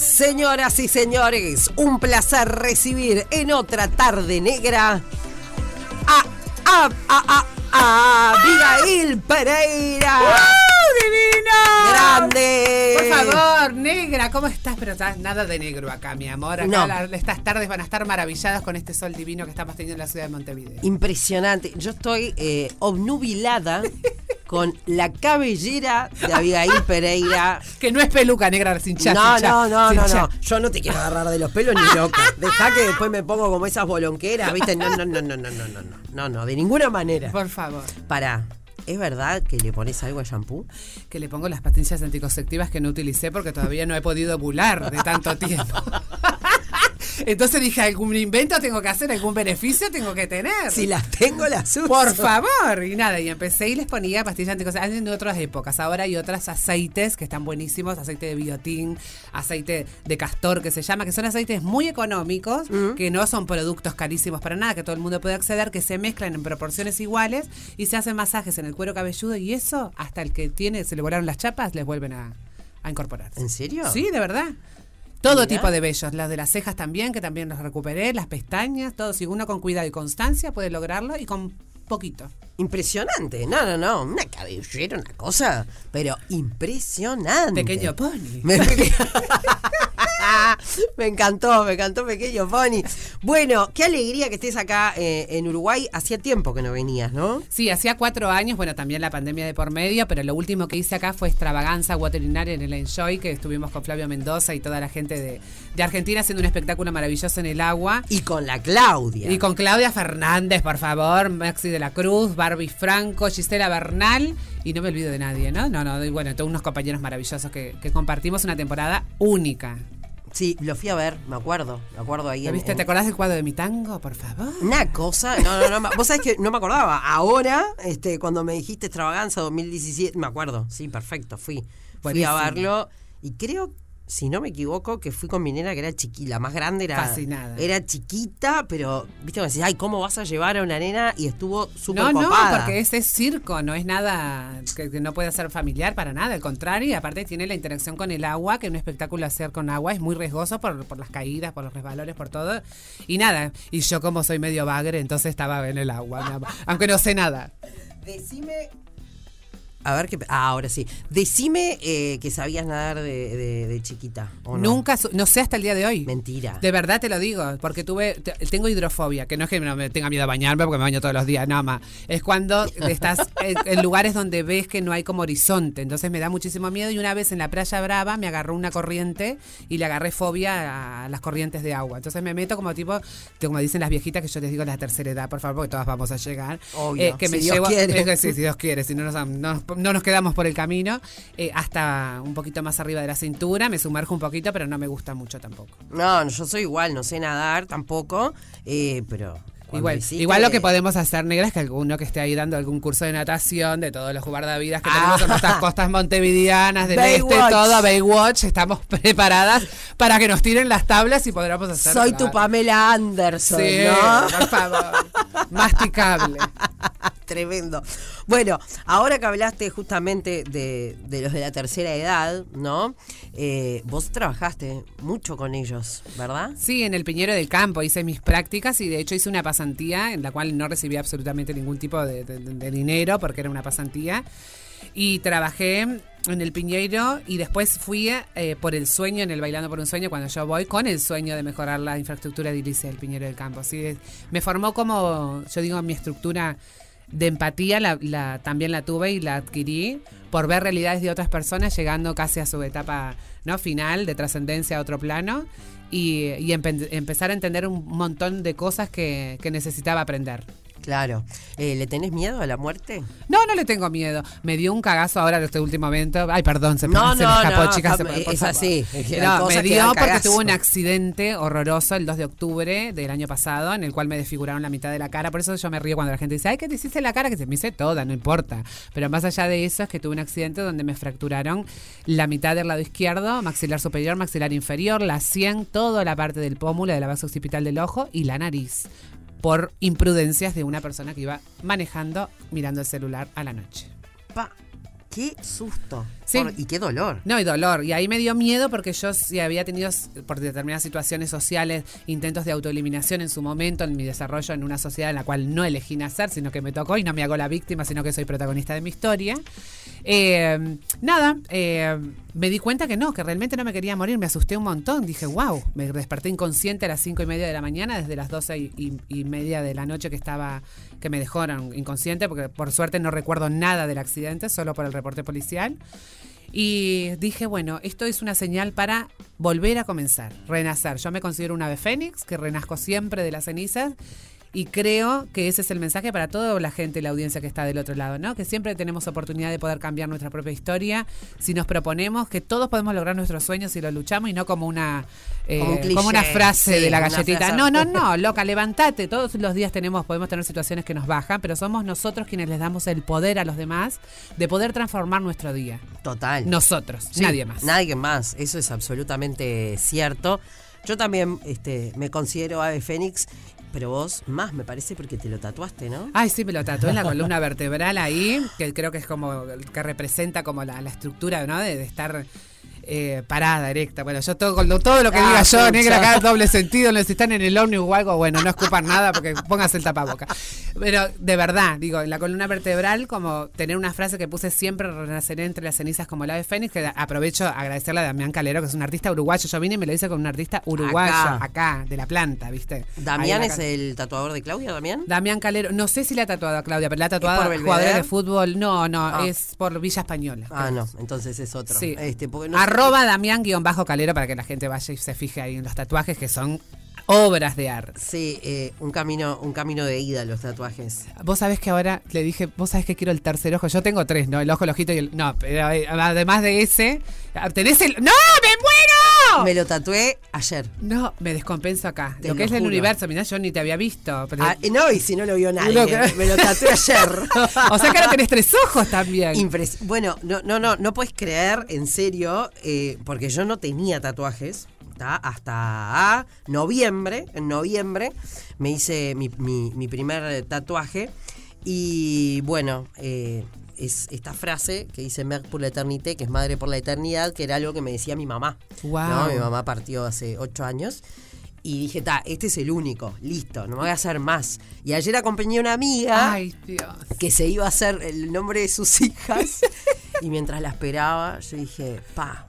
Señoras y señores, un placer recibir en otra tarde negra a, a, a, a, Abigail Pereira. ¡Grande! Por favor, negra, ¿cómo estás? Pero estás nada de negro acá, mi amor. Acá No. la- estas tardes van a estar maravilladas con este sol divino que estamos teniendo en la ciudad de Montevideo. Impresionante. Yo estoy eh, obnubilada con la cabellera de Abigail Pereira. Que no es peluca negra sin chat. No, sin no, no, no, no. Yo no te quiero agarrar de los pelos ni loca. Deja que después me pongo como esas bolonqueras, ¿viste? No, no, no, no, no, no, no, no. No, no, de ninguna manera. Por favor. Para, ¿es verdad que le pones algo al shampoo? Que le pongo las pastillas anticonceptivas que no utilicé porque todavía no he podido ovular de tanto tiempo. Entonces dije, algún invento tengo que hacer, algún beneficio tengo que tener. Si las tengo, las uso. Por favor. Y nada, y empecé y les ponía pastillas anticonceptivas en otras épocas. Ahora hay otros aceites que están buenísimos, aceite de biotín, aceite de castor que se llama, que son aceites muy económicos, que no son productos carísimos para nada, que todo el mundo puede acceder, que se mezclan en proporciones iguales y se hacen masajes en el cuero cabelludo y eso, hasta el que tiene, se le volaron las chapas, les vuelven a, a incorporar. ¿En serio? Sí, de verdad. Todo Mirá. tipo de vellos, las de las cejas también, que también los recuperé, las pestañas, todo. Si uno con cuidado y constancia puede lograrlo y con poquito. Impresionante. No, no, no. Una cabellera, una cosa, pero impresionante. Pequeño pony. Me, encantó, me encantó Pequeño Pony. Bueno, qué alegría que estés acá eh, en Uruguay. Hacía tiempo que no venías, ¿no? Sí, hacía cuatro años, bueno, también la pandemia de por medio, pero lo último que hice acá fue extravaganza veterinaria en el Enjoy, que estuvimos con Flavio Mendoza y toda la gente de, de Argentina haciendo un espectáculo maravilloso en el agua. Y con la Claudia. Y con Claudia Fernández, por favor, Maxi de la Cruz, Barbie Franco, Gisela Bernal, y no me olvido de nadie, ¿no? No, no, y bueno, todos unos compañeros maravillosos que, que compartimos una temporada única. Sí, lo fui a ver, me acuerdo. Me acuerdo ahí. ¿Lo en- viste? en- ¿Te acordás del cuadro de mi tango, por favor? Una cosa, no, no, no, vos sabés que no me acordaba. Ahora, este, cuando me dijiste extravaganza 2017, me acuerdo, sí, perfecto, fui. Fui a verlo y creo, si no me equivoco, que fui con mi nena que era chiquita, la más grande era. Fascinada. Era chiquita, pero, viste, me decís, ay, ¿cómo vas a llevar a una nena? Y estuvo súper No, no, copada. porque ese es circo, no es nada que, que no puede ser familiar para nada, al contrario, y aparte tiene la interacción con el agua, que un espectáculo hacer con agua es muy riesgoso por, por las caídas, por los resbalones, por todo. Y nada, y yo como soy medio bagre, entonces estaba en el agua, aunque no sé nada. Decime. A ver qué. Ah, ahora sí. Decime eh, que sabías nadar de, de- de chiquita. ¿o no? Nunca, no sé hasta el día de hoy. Mentira. De verdad te lo digo, porque tuve, te- tengo hidrofobia, que no es que no me tenga miedo a bañarme porque me baño todos los días, nada más. Es cuando estás en, en lugares donde ves que no hay como horizonte, entonces me da muchísimo miedo y una vez en la playa brava me agarró una corriente y le agarré fobia a las corrientes de agua. Entonces me meto como tipo, que como dicen las viejitas que yo les digo la tercera edad, por favor, porque todas vamos a llegar. Eh, Obvio, que me si Dios llevo, quiere. es que sí, si Dios quiere, si no nos, no, no nos quedamos por el camino, eh, hasta un poquito más arriba de la cintura, me sumerjo un poquito, pero no me gusta mucho tampoco. No, yo soy igual, no sé nadar tampoco, eh, pero... Igual, igual lo que podemos hacer, negra, es que alguno que esté ahí dando algún curso de natación de todos los guardavidas que Ah. tenemos en nuestras costas montevideanas, del este, todo, Baywatch, estamos preparadas para que nos tiren las tablas y podamos hacer. Soy tu Pamela Anderson, Sí, ¿no? por favor. Masticable. Tremendo. Bueno, ahora que hablaste justamente de, de los de la tercera edad, ¿no? Eh, vos trabajaste mucho con ellos, ¿verdad? Sí, en el Piñero del Campo hice mis prácticas y de hecho hice una pasantía en la cual no recibí absolutamente ningún tipo de, de- de dinero porque era una pasantía. Y trabajé en el Piñeiro y después fui eh, por el sueño, en el Bailando por un Sueño, cuando yo voy, con el sueño de mejorar la infraestructura edilicia del Piñero del Campo. Así me formó como, yo digo, mi estructura de empatía la, también la tuve y la adquirí por ver realidades de otras personas llegando casi a su etapa no final de trascendencia a otro plano y, y empe- empezar a entender un montón de cosas que necesitaba aprender. Claro. Eh, ¿Le tenés miedo a la muerte? No, no le tengo miedo. Me dio un cagazo ahora en este último momento. Ay, perdón, se, me- No, se no, me escapó, no, chicas. es así, es hay No, me dio porque tuve un accidente horroroso el 2 de octubre del año pasado, en el cual me desfiguraron la mitad de la cara. Por eso yo me río cuando la gente dice, ay, ¿qué te hiciste la cara? Que se me hice toda, no importa. Pero más allá de eso es que tuve un accidente donde me fracturaron la mitad del lado izquierdo, maxilar superior, maxilar inferior, la 100, toda la parte del pómulo, de la base occipital del ojo y la nariz por imprudencias de una persona que iba manejando mirando el celular a la noche. Pa. Qué susto. Sí. Por- y qué dolor. No, y dolor. Y ahí me dio miedo porque yo sí había tenido, por determinadas situaciones sociales, intentos de autoeliminación en su momento, en mi desarrollo en una sociedad en la cual no elegí nacer, sino que me tocó y no me hago la víctima, sino que soy protagonista de mi historia. Eh, nada, eh, me di cuenta que no, que realmente no me quería morir, me asusté un montón. Dije, wow, me desperté inconsciente a las cinco y media de la mañana, desde las doce y media de la noche que estaba, que me dejaron inconsciente, porque por suerte no recuerdo nada del accidente, solo por el reporte policial. Y dije, bueno, esto es una señal para volver a comenzar, renacer. Yo me considero una ave fénix, que renazco siempre de las cenizas. Y creo que ese es el mensaje para toda la gente, la audiencia que está del otro lado, ¿no? Que siempre tenemos oportunidad de poder cambiar nuestra propia historia si nos proponemos que todos podemos lograr nuestros sueños si lo luchamos y no como una eh, Como un cliché, como una frase sí, de la galletita. No, no, no, loca, levántate. Todos los días tenemos, podemos tener situaciones que nos bajan, pero somos nosotros quienes les damos el poder a los demás de poder transformar nuestro día. Total. Nosotros, Sí, nadie más. Nadie más, eso es absolutamente cierto. Yo también este, me considero ave fénix, pero vos más me parece porque te lo tatuaste, ¿no? Ay, sí, me lo tatué en la columna vertebral ahí, que creo que es como, que representa como la, la estructura, ¿no? De, de estar eh, parada, erecta. Bueno, yo todo, todo lo que Ah, diga yo, negra, acá doble sentido, no, si están en el ómnibus o algo, bueno, no escupan nada porque póngase el tapaboca. Pero de verdad, digo, en la columna vertebral, como tener una frase que puse siempre, renaceré entre las cenizas como el ave fénix, que aprovecho a agradecerle a Damián Calero, que es un artista uruguayo. Yo vine y me lo hice con un artista uruguayo, Acá. acá, de la planta, ¿viste? Damián es la- el tatuador de Claudia, Damián. Damián Calero, no sé si le ha tatuado a Claudia, pero le ha tatuado jugadores de fútbol. No, no, Ah. es por Villa Española. Ah, no, entonces es otro. Sí. Este, porque no Arroba Damián guion bajo Calero para que la gente vaya y se fije ahí en los tatuajes que son obras de arte. Sí, eh, un camino, un camino de ida los tatuajes. Vos sabés que ahora le dije, vos sabés que quiero el tercer ojo. Yo tengo tres, ¿no? El ojo, el ojito y el. No, pero eh, además de ese, tenés el. ¡No! ¡Me muero! Me lo tatué ayer. No, me descompenso acá. Te lo que lo es el universo, mirá, yo ni te había visto. pero- Ah, no, y si no lo vio nadie. Que- Me lo tatué ayer. o sea que ahora tenés tres ojos también. Impres- bueno, no, no, no, no puedes creer, en serio, eh, porque yo no tenía tatuajes. Hasta noviembre, en noviembre, me hice mi, mi- mi primer tatuaje. Y bueno, eh, es esta frase que dice Mère pour l'éternité, que es madre por la eternidad, que era algo que me decía mi mamá. Guau. ¿no? Mi mamá partió hace ocho años. Y dije, ta, este es el único, listo, no me voy a hacer más. Y ayer acompañé a una amiga Ay, Dios. que se iba a hacer el nombre de sus hijas. y mientras la esperaba, yo dije, pa,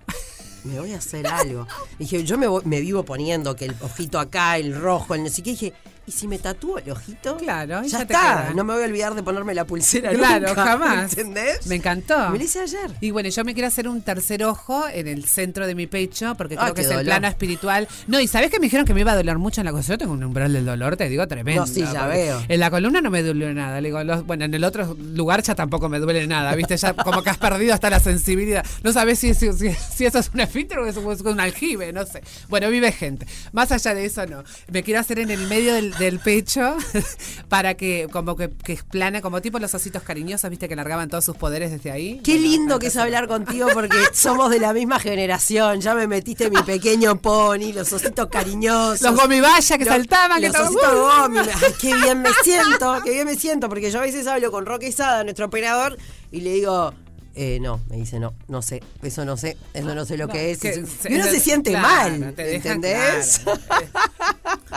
me voy a hacer algo. Dije, yo me, voy- me vivo poniendo que el ojito acá, el rojo, el no sé qué. Dije, ¿y si me tatúo el ojito? Claro, ya, está. No me voy a olvidar de ponerme la pulsera Claro, nunca, jamás. ¿Entendés? Me encantó. Me lo hice ayer. Y bueno, yo me quiero hacer un tercer ojo en el centro de mi pecho, porque Ah, creo que es el plano espiritual. No, y ¿sabés que me dijeron que me iba a doler mucho en la cosa? Yo tengo un umbral del dolor, te digo, tremendo. No, sí, ya veo. En la columna no me duele nada. Le digo, los- bueno, en el otro lugar ya tampoco me duele nada, ¿viste? Ya como que has perdido hasta la sensibilidad. No sabés si, si, si- si eso es un esfínter o es un- es un aljibe, no sé. Bueno, vive gente. Más allá de eso, no. Me quiero hacer en el medio del, del pecho para que como que, que explane, como tipo los ositos cariñosos, ¿viste? Que largaban todos sus poderes desde ahí. Qué Bueno, lindo que es hablar contigo porque somos de la misma generación. Ya me metiste mi pequeño pony, los ositos cariñosos. Los gomibaya que Los- saltaban, los ositos gomi. Ay, qué bien me siento, qué bien me siento, porque yo a veces hablo con Roque Sada, nuestro operador, y le digo, eh, no, me dice, no, no sé, eso no sé, eso no sé lo que es. Que y uno se siente claro, mal, te ¿entendés? claro.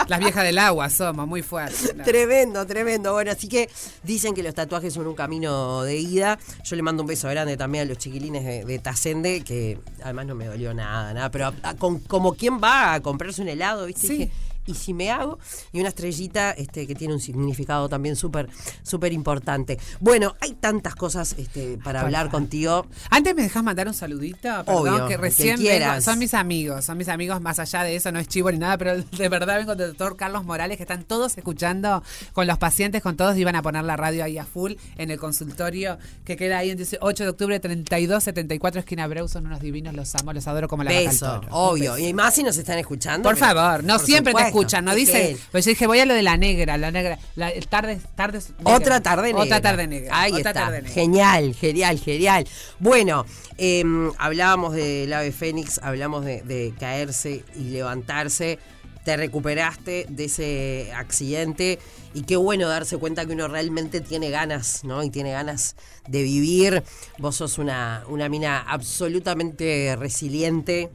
Las viejas del agua somos, muy fuertes. Tremendo, tremendo. Bueno, así que dicen que los tatuajes son un camino de ida. Yo le mando un beso grande también a los chiquilines de, de que además no me dolió nada, nada. Pero a- a- con- como quien va a comprarse un helado, ¿viste? Sí. Dije, y si me hago, y una estrellita este, que tiene un significado también súper, súper importante. Bueno, hay tantas cosas este, para hablar contigo. Antes me dejas mandar un saludito, perdón, Obvio, que que recién vengo- son mis amigos, son mis amigos más allá de eso, no es chivo ni nada, pero de verdad vengo del doctor Carlos Morales, que están todos escuchando con los pacientes, con todos, iban a poner la radio ahí a full en el consultorio que queda ahí en 8 de octubre 3274 esquina Breu, son unos divinos, los amo, los adoro como la vaca al Beso, toro. Obvio. beso. Y más si nos están escuchando. Por favor, no por siempre te supuesto. Escuchan, no que- Pues yo dije, voy a lo de la negra, la negra, la tardes negra. Otra tarde negra. Otra tarde negra. Ahí otra está. tarde negra. Genial, genial, genial. Bueno, em, hablábamos del ave fénix, hablamos de, de caerse y levantarse. te recuperaste de ese accidente y qué bueno darse cuenta que uno realmente tiene ganas, ¿no? Y tiene ganas de vivir. Vos sos una, una mina absolutamente resiliente.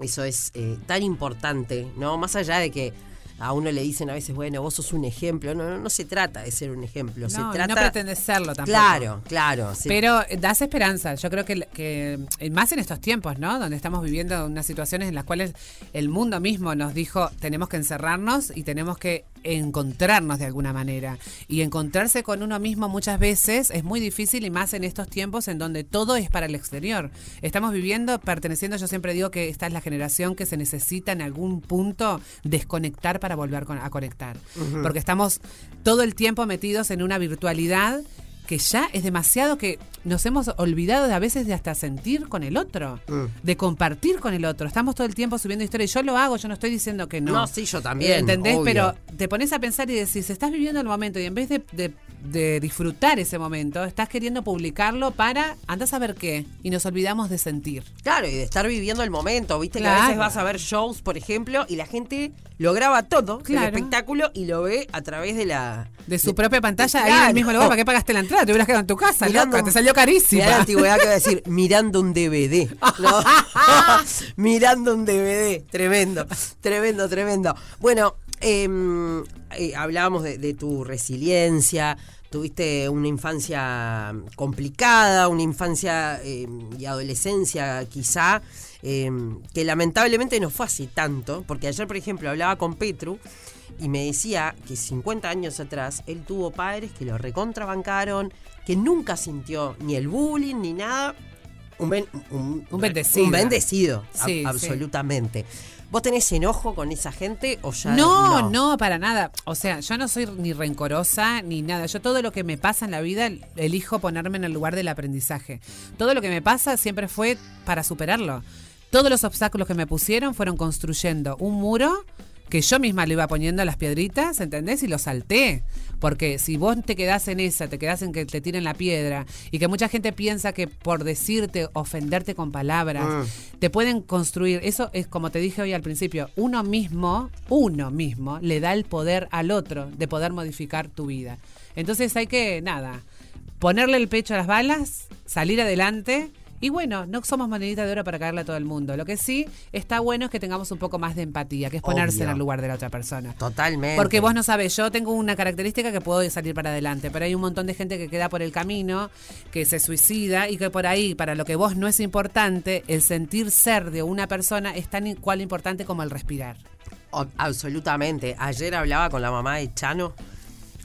Eso es eh, tan importante, ¿no? Más allá de que a uno le dicen a veces, bueno, vos sos un ejemplo. No, no, no se trata de ser un ejemplo. se No, y trata. no pretendes serlo tampoco. Claro, claro. sí. Pero eh, das esperanza. Yo creo que, que, eh, más en estos tiempos, ¿no? Donde estamos viviendo unas situaciones en las cuales el mundo mismo nos dijo tenemos que encerrarnos y tenemos que encontrarnos de alguna manera. Y encontrarse con uno mismo muchas veces es muy difícil y más en estos tiempos en donde todo es para el exterior. Estamos viviendo, perteneciendo, yo siempre digo que esta es la generación que se necesita en algún punto desconectar para volver con- a conectar. Porque estamos todo el tiempo metidos en una virtualidad que ya es demasiado que nos hemos olvidado de a veces de hasta sentir con el otro, Mm. de compartir con el otro. Estamos todo el tiempo subiendo historias. Yo lo hago, yo no estoy diciendo que no. No, sí, yo también, ¿Entendés? obvio. Pero te pones a pensar y decís, estás viviendo el momento y en vez de, de- de disfrutar ese momento, estás queriendo publicarlo para, andás a ver qué. Y nos olvidamos de sentir. Claro, y de estar viviendo el momento. Viste que a veces vas a ver shows, por ejemplo, y la gente lo graba todo, Claro. el espectáculo, y lo ve a través de la. De su propia pantalla, ahí en Claro. el mismo lugar, ¿para qué pagaste la entrada? Te hubieras quedado en tu casa, loca, te salió carísima. Mirá la antigüedad que voy a decir, mirando un DVD. ¿no? mirando un DVD. Tremendo, tremendo, tremendo. Bueno, em, eh, hablábamos de, de tu resiliencia. Tuviste una infancia complicada, una infancia em, y adolescencia quizá, em, que lamentablemente no fue así tanto, porque ayer, por ejemplo, hablaba con Petru y me decía que 50 años atrás él tuvo padres que lo recontrabancaron, que nunca sintió ni el bullying ni nada. Un, ben- un, Un bendecido. Un bendecido, Sí, sí. absolutamente. ¿Vos tenés enojo con esa gente o ya No, no, para nada. O sea, yo no soy ni rencorosa ni nada. Yo todo lo que me pasa en la vida elijo ponerme en el lugar del aprendizaje. Todo lo que me pasa siempre fue para superarlo. Todos los obstáculos que me pusieron fueron construyendo un muro que yo misma le iba poniendo las piedritas, ¿entendés? Y lo salté. Porque si vos te quedás en esa, te quedás en que te tiren la piedra y que mucha gente piensa que por decirte, ofenderte con palabras, te pueden construir. Eso es como te dije hoy al principio, uno mismo, uno mismo, le da el poder al otro de poder modificar tu vida. Entonces hay que, nada, ponerle el pecho a las balas, salir adelante. Y bueno, no somos monedita de oro para caerle a todo el mundo. Lo que sí está bueno es que tengamos un poco más de empatía, que es ponerse Obvio. en el lugar de la otra persona. Totalmente. Porque vos no sabés, yo tengo una característica que puedo salir para adelante, pero hay un montón de gente que queda por el camino, que se suicida y que por ahí, para lo que vos no es importante, el sentir ser de una persona es tan igual importante como el respirar. Absolutamente. Ayer hablaba con la mamá de Chano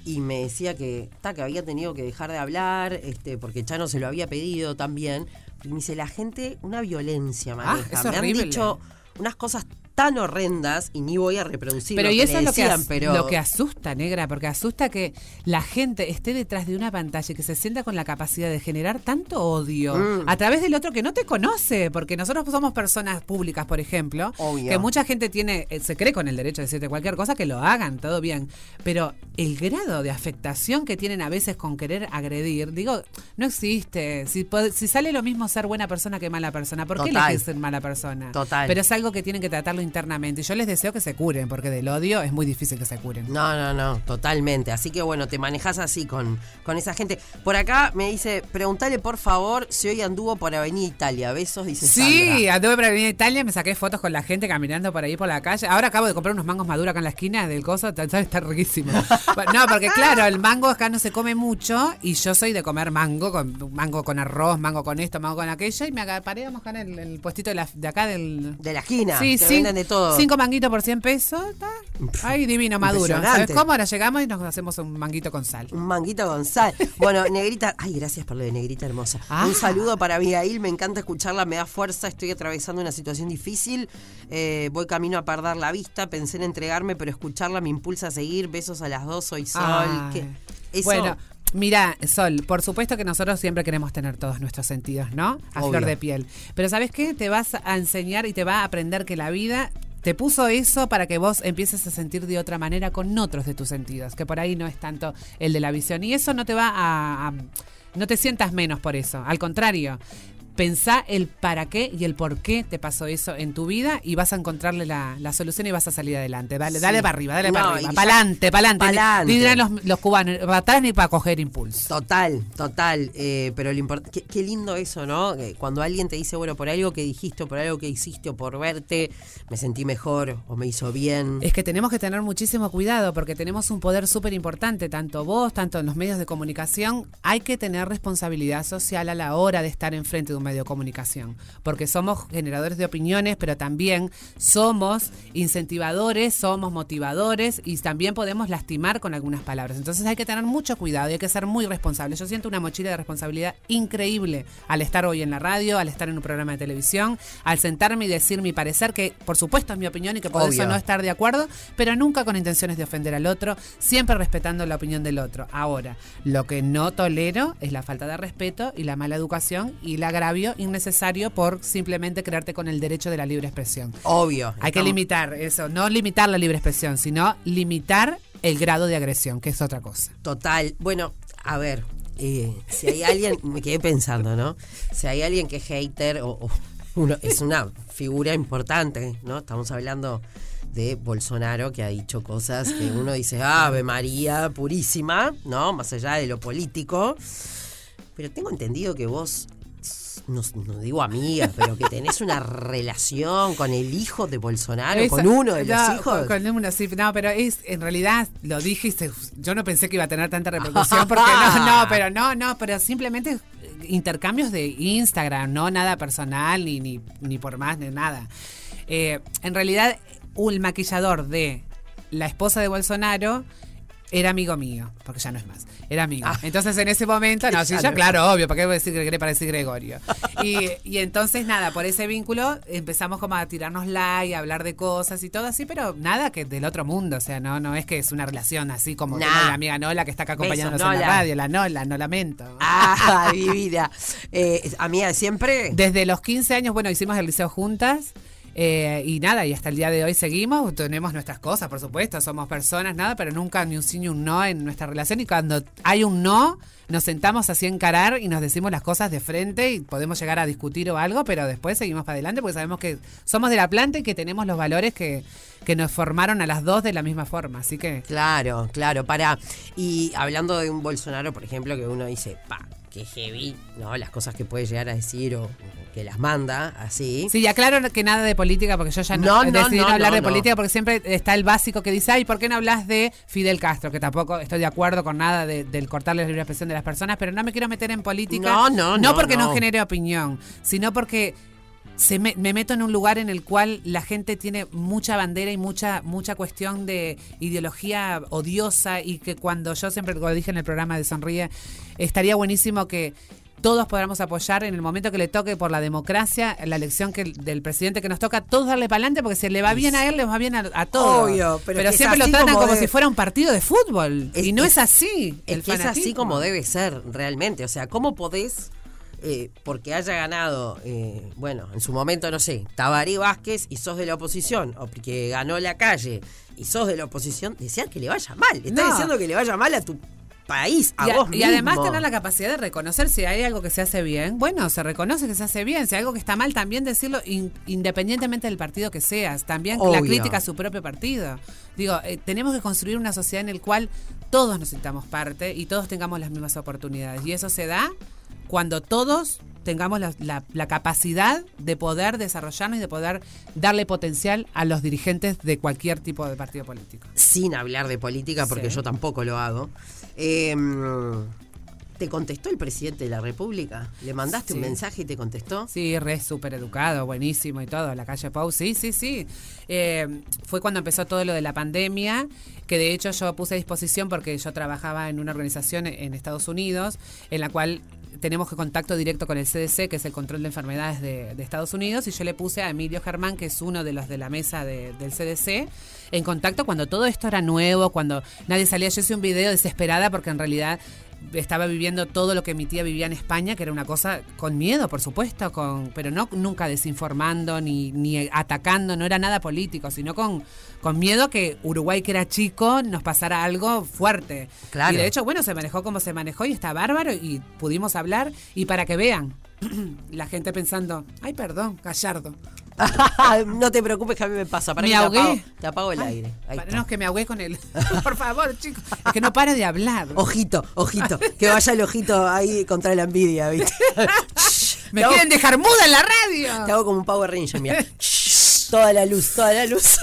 y me decía que, ta, que había tenido que dejar de hablar, este, porque Chano se lo había pedido también. Y me dice, la gente, una violencia maneja. Ah, es me han dicho unas cosas tan horrendas y ni voy a reproducir Pero lo y que eso le es lo que, decían, as- pero lo que asusta, negra, porque asusta que la gente esté detrás de una pantalla y que se sienta con la capacidad de generar tanto odio Mm. a través del otro que no te conoce, porque nosotros somos personas públicas, por ejemplo, Obvio. que mucha gente tiene, eh, se cree con el derecho de decirte cualquier cosa, que lo hagan, todo bien, pero el grado de afectación que tienen a veces con querer agredir, digo, no existe. Si, sale lo mismo ser buena persona que mala persona, ¿por qué Total. elegís ser mala persona? Total. Pero es algo que tienen que tratarlo internamente. Y yo les deseo que se curen, porque del odio es muy difícil que se curen. No, no, no, totalmente. Así que bueno, te manejas así con, con esa gente. Por acá me dice, preguntale por favor si hoy anduvo por Avenida Italia. Besos, dice Sí, Sandra. anduve por Avenida Italia, me saqué fotos con la gente caminando por ahí por la calle. Ahora acabo de comprar unos mangos maduros acá en la esquina del coso, está, está riquísimo. no, porque claro, el mango acá no se come mucho y yo soy de comer mango, con, mango con arroz, mango con esto, mango con aquello y me vamos acá en el, el puestito de, la- de acá del... De la esquina. Sí, sí. Venden de todo. Cinco manguitos por 100 pesos. está. Ay, divino, maduro. ¿Sabes cómo? Ahora llegamos y nos hacemos un manguito con sal. Un manguito con sal. Bueno, Negrita, ay, gracias por lo de Negrita hermosa. Ah. Un saludo para Abigail, me encanta escucharla, me da fuerza, estoy atravesando una situación difícil, eh, voy camino a perder la vista, pensé en entregarme, pero escucharla me impulsa a seguir. Besos a las dos, soy Sol. Ay. eso- Bueno, mira, Sol, por supuesto que nosotros siempre queremos tener todos nuestros sentidos, ¿no? A Obvio. flor de piel. Pero ¿sabes qué? Te vas a enseñar y te va a aprender que la vida te puso eso para que vos empieces a sentir de otra manera con otros de tus sentidos, que por ahí no es tanto el de la visión. Y eso no te va a... a- no te sientas menos por eso, al contrario. Pensá el para qué y el por qué te pasó eso en tu vida y vas a encontrarle la, la solución y vas a salir adelante. Dale, dale para arriba, dale para arriba. Para adelante, para adelante. Ni dirán los, los, cubanos, para atrás ni para coger impulso. Total, total. Eh, pero lo importante, qué, lindo eso, ¿no? Cuando alguien te dice, bueno, por algo que dijiste, o por algo que hiciste, o por verte, me sentí mejor, o me hizo bien. Es que tenemos que tener muchísimo cuidado porque tenemos un poder súper importante, tanto vos, tanto en los medios de comunicación. Hay que tener responsabilidad social a la hora de estar enfrente de un medio de comunicación, porque somos generadores de opiniones, pero también somos incentivadores, somos motivadores y también podemos lastimar con algunas palabras. Entonces hay que tener mucho cuidado y hay que ser muy responsable. Yo siento una mochila de responsabilidad increíble al estar hoy en la radio, al estar en un programa de televisión, al sentarme y decir mi parecer, que por supuesto es mi opinión y que por eso no estar de acuerdo, pero nunca con intenciones de ofender al otro, siempre respetando la opinión del otro. Ahora, lo que no tolero es la falta de respeto y la mala educación y el agravio innecesario por simplemente crearte con el derecho de la libre expresión. Obvio. Hay que limitar eso, no limitar la libre expresión, sino limitar el grado de agresión, que es otra cosa. Total. Bueno, a ver, eh, si hay alguien, me quedé pensando, ¿no? Si hay alguien que es hater o, uno, es una figura importante, ¿no? Estamos hablando de Bolsonaro que ha dicho cosas que uno dice, Ave María, purísima, ¿no? Más allá de lo político. Pero tengo entendido que vos no, digo amigas, pero que tenés una relación con el hijo de Bolsonaro, con uno de los hijos. Con, uno, sí, no, pero es, en realidad lo dije yo no pensé que iba a tener tanta repercusión, porque no, no, pero no, no, pero simplemente intercambios de Instagram, no nada personal, ni, ni, ni por más, ni nada. Eh, en realidad, un maquillador de la esposa de Bolsonaro era amigo mío, porque ya no es más, era amigo. Ah. Entonces en ese momento, no, sí, ya claro, obvio, ¿para qué voy a decir que para decir Gregorio? Y, y, entonces nada, por ese vínculo empezamos como a tirarnos like, a hablar de cosas y todo así, pero nada que del otro mundo, o sea, no no es que es una relación así como la amiga Nola que está acá acompañándonos en la radio, la Nola, no lamento. Ah, mi vida. Eh, amiga, siempre. Desde los 15 años, bueno, hicimos el liceo juntas. Eh, y nada, y hasta el día de hoy seguimos, tenemos nuestras cosas, por supuesto, somos personas, nada, pero nunca ni un sí ni un no en nuestra relación. Y cuando hay un no, nos sentamos así a encarar y nos decimos las cosas de frente y podemos llegar a discutir o algo, pero después seguimos para adelante porque sabemos que somos de la planta y que tenemos los valores que, que nos formaron a las dos de la misma forma. Así que. Claro, claro, para. Y hablando de un Bolsonaro, por ejemplo, que uno dice, pa, que heavy, ¿no? Las cosas que puede llegar a decir o que las manda así. Sí, aclaro que nada de política, porque yo ya no, no, decidí no, hablar de política, porque siempre está el básico que dice, ay, ¿por qué no hablas de Fidel Castro? Que tampoco estoy de acuerdo con nada del cortarle la libre expresión de las personas, pero no me quiero meter en política. No, no, no. No porque no genere opinión, sino porque se me, meto en un lugar en el cual la gente tiene mucha bandera y mucha mucha cuestión de ideología odiosa y que cuando yo siempre lo dije en el programa de Sonríe, estaría buenísimo que todos podamos apoyar en el momento que le toque por la democracia, la elección que del presidente que nos toca, todos darle para adelante porque si le va bien a él, le va bien a, todos. Obvio, pero, siempre lo tratan como, si fuera un partido de fútbol. y no es, así. Es es así como debe ser realmente. O sea, ¿cómo podés eh, porque haya ganado, eh, bueno, en su momento, no sé, Tabaré Vázquez y sos de la oposición, o porque ganó la calle y sos de la oposición, decían que le vaya mal. Estás diciendo que le vaya mal a tu país, a y, vos Y además tener la capacidad de reconocer si hay algo que se hace bien. Bueno, se reconoce que se hace bien. Si hay algo que está mal, también decirlo independientemente del partido que seas. También la crítica a su propio partido. Digo, eh, tenemos que construir una sociedad en la cual todos nos sintamos parte y todos tengamos las mismas oportunidades. Y eso se da cuando todos tengamos la, capacidad de poder desarrollarnos y de poder darle potencial a los dirigentes de cualquier tipo de partido político. Sin hablar de política, porque yo tampoco lo hago. Em, ¿Te contestó el presidente de la República? ¿Le mandaste un mensaje y te contestó? Sí, re súper educado, buenísimo y todo. La calle Pau, sí, sí, sí. Eh, fue cuando empezó todo lo de la pandemia, que de hecho yo puse a disposición porque yo trabajaba en una organización en Estados Unidos, en la cual tenemos que contacto directo con el CDC, que es el control de enfermedades de, Estados Unidos, y yo le puse a Emilio Germán, que es uno de los de la mesa del CDC, en contacto cuando todo esto era nuevo, cuando nadie salía. Yo hice un video desesperada porque en realidad estaba viviendo todo lo que mi tía vivía en España, que era una cosa con miedo, por supuesto, con, pero no nunca desinformando ni, ni atacando, no era nada político, sino con, con miedo que Uruguay, que era chico, nos pasara algo fuerte. Claro. Y de hecho, bueno, se manejó como se manejó y está bárbaro y pudimos hablar. Y para que vean, la gente pensando, ay, perdón, Gallardo. no te preocupes que a mí me pasa. Para Me que te ahogué. apago, te apago el Ay, aire. Ahí para- está. no, que me ahogué con él. Por favor, chicos. Es que no para de hablar. Ojito, ojito. Que vaya el ojito ahí contra la envidia, ¿viste? Me Te hago- quieren dejar muda en la radio. Te hago como un Power Ranger, mira. toda la luz, toda la luz.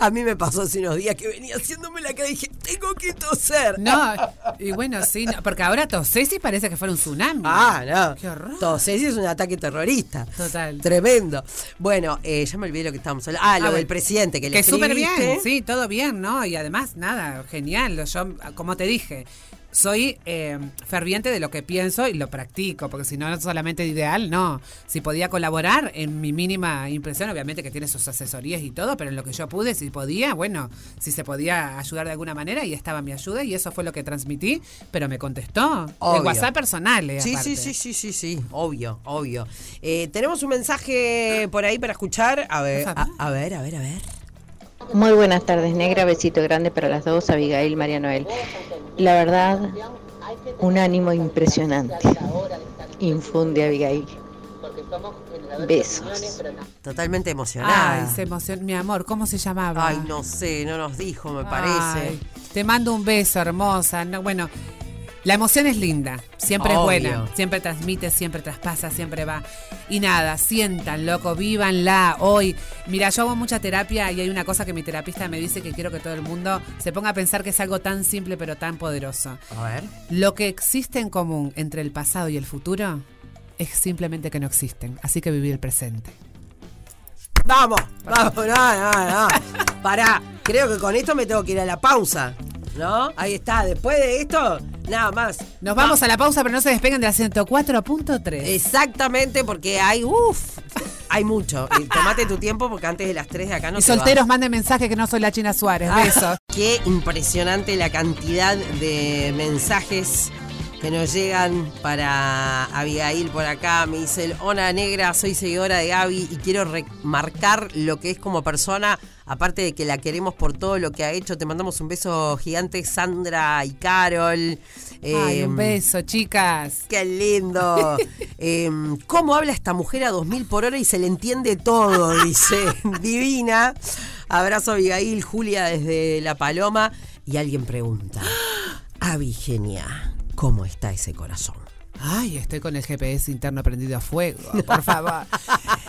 A mí me pasó hace unos días que venía haciéndome la cara y dije, tengo que toser. No, y bueno, sí, no, porque ahora tosés y parece que fuera un tsunami. Ah, no. Qué horror. Entonces, es un ataque terrorista. Total. Tremendo. Bueno, eh, ya me olvidé lo que estábamos hablando. Ah, lo del presidente que le Que súper bien, sí, todo bien, ¿no? Y además, nada, genial. Yo, como te dije, soy eh, ferviente de lo que pienso y lo practico, porque si no, no es solamente ideal, no. Si podía colaborar en mi mínima impresión, obviamente que tiene sus asesorías y todo, pero en lo que yo pude, si podía, bueno, si se podía ayudar de alguna manera, y estaba mi ayuda, y eso fue lo que transmití, pero me contestó. Obvio. En WhatsApp personal, eh, Sí, aparte. sí, sí, sí, sí, sí, obvio, obvio. Eh, tenemos un mensaje por ahí para escuchar. A ver, a ver, a ver, a ver. Muy buenas tardes, negra. Besito grande para las dos, Abigail, María Noel. La verdad, un ánimo impresionante. Infunde Abigail. Besos. Totalmente emocionada. Ay, se emocionó. Mi amor, ¿cómo se llamaba? Ay, no sé, no nos dijo, me parece. Ay, te mando un beso, hermosa. No, bueno, la emoción es linda. Siempre Obvio. es buena. Siempre transmite, siempre traspasa, siempre va. Y nada, sientan, loco, vívanla hoy. Mira, yo hago mucha terapia y hay una cosa que mi terapista me dice que quiero que todo el mundo se ponga a pensar que es algo tan simple pero tan poderoso. A ver. Lo que existe en común entre el pasado y el futuro es simplemente que no existen. Así que vivir el presente. Vamos, vamos, no, no, no. Pará, creo que con esto me tengo que ir a la pausa. ¿No? Ahí está, después de esto, nada más. Nos vamos a la pausa, pero no se despeguen de la 104.3. Exactamente, porque hay, uff, hay mucho. Y tomate tu tiempo porque antes de las 3 de acá no y te vas. solteros manden mensaje que no soy la China Suárez. Ah. Qué impresionante la cantidad de mensajes que nos llegan para Abigail por acá. Me dice, el, hola negra, soy seguidora de Gaby y quiero remarcar lo que es como persona, aparte de que la queremos por todo lo que ha hecho. Te mandamos un beso gigante, Sandra y Carol. Ay, un beso, chicas. Qué lindo. Eh, ¿Cómo habla esta mujer a 2000 por hora y se le entiende todo? Dice. Divina. Abrazo Abigail, Julia desde La Paloma. Y alguien pregunta: Avigenia, ¿cómo está ese corazón? Ay, estoy con el GPS interno prendido a fuego, por favor.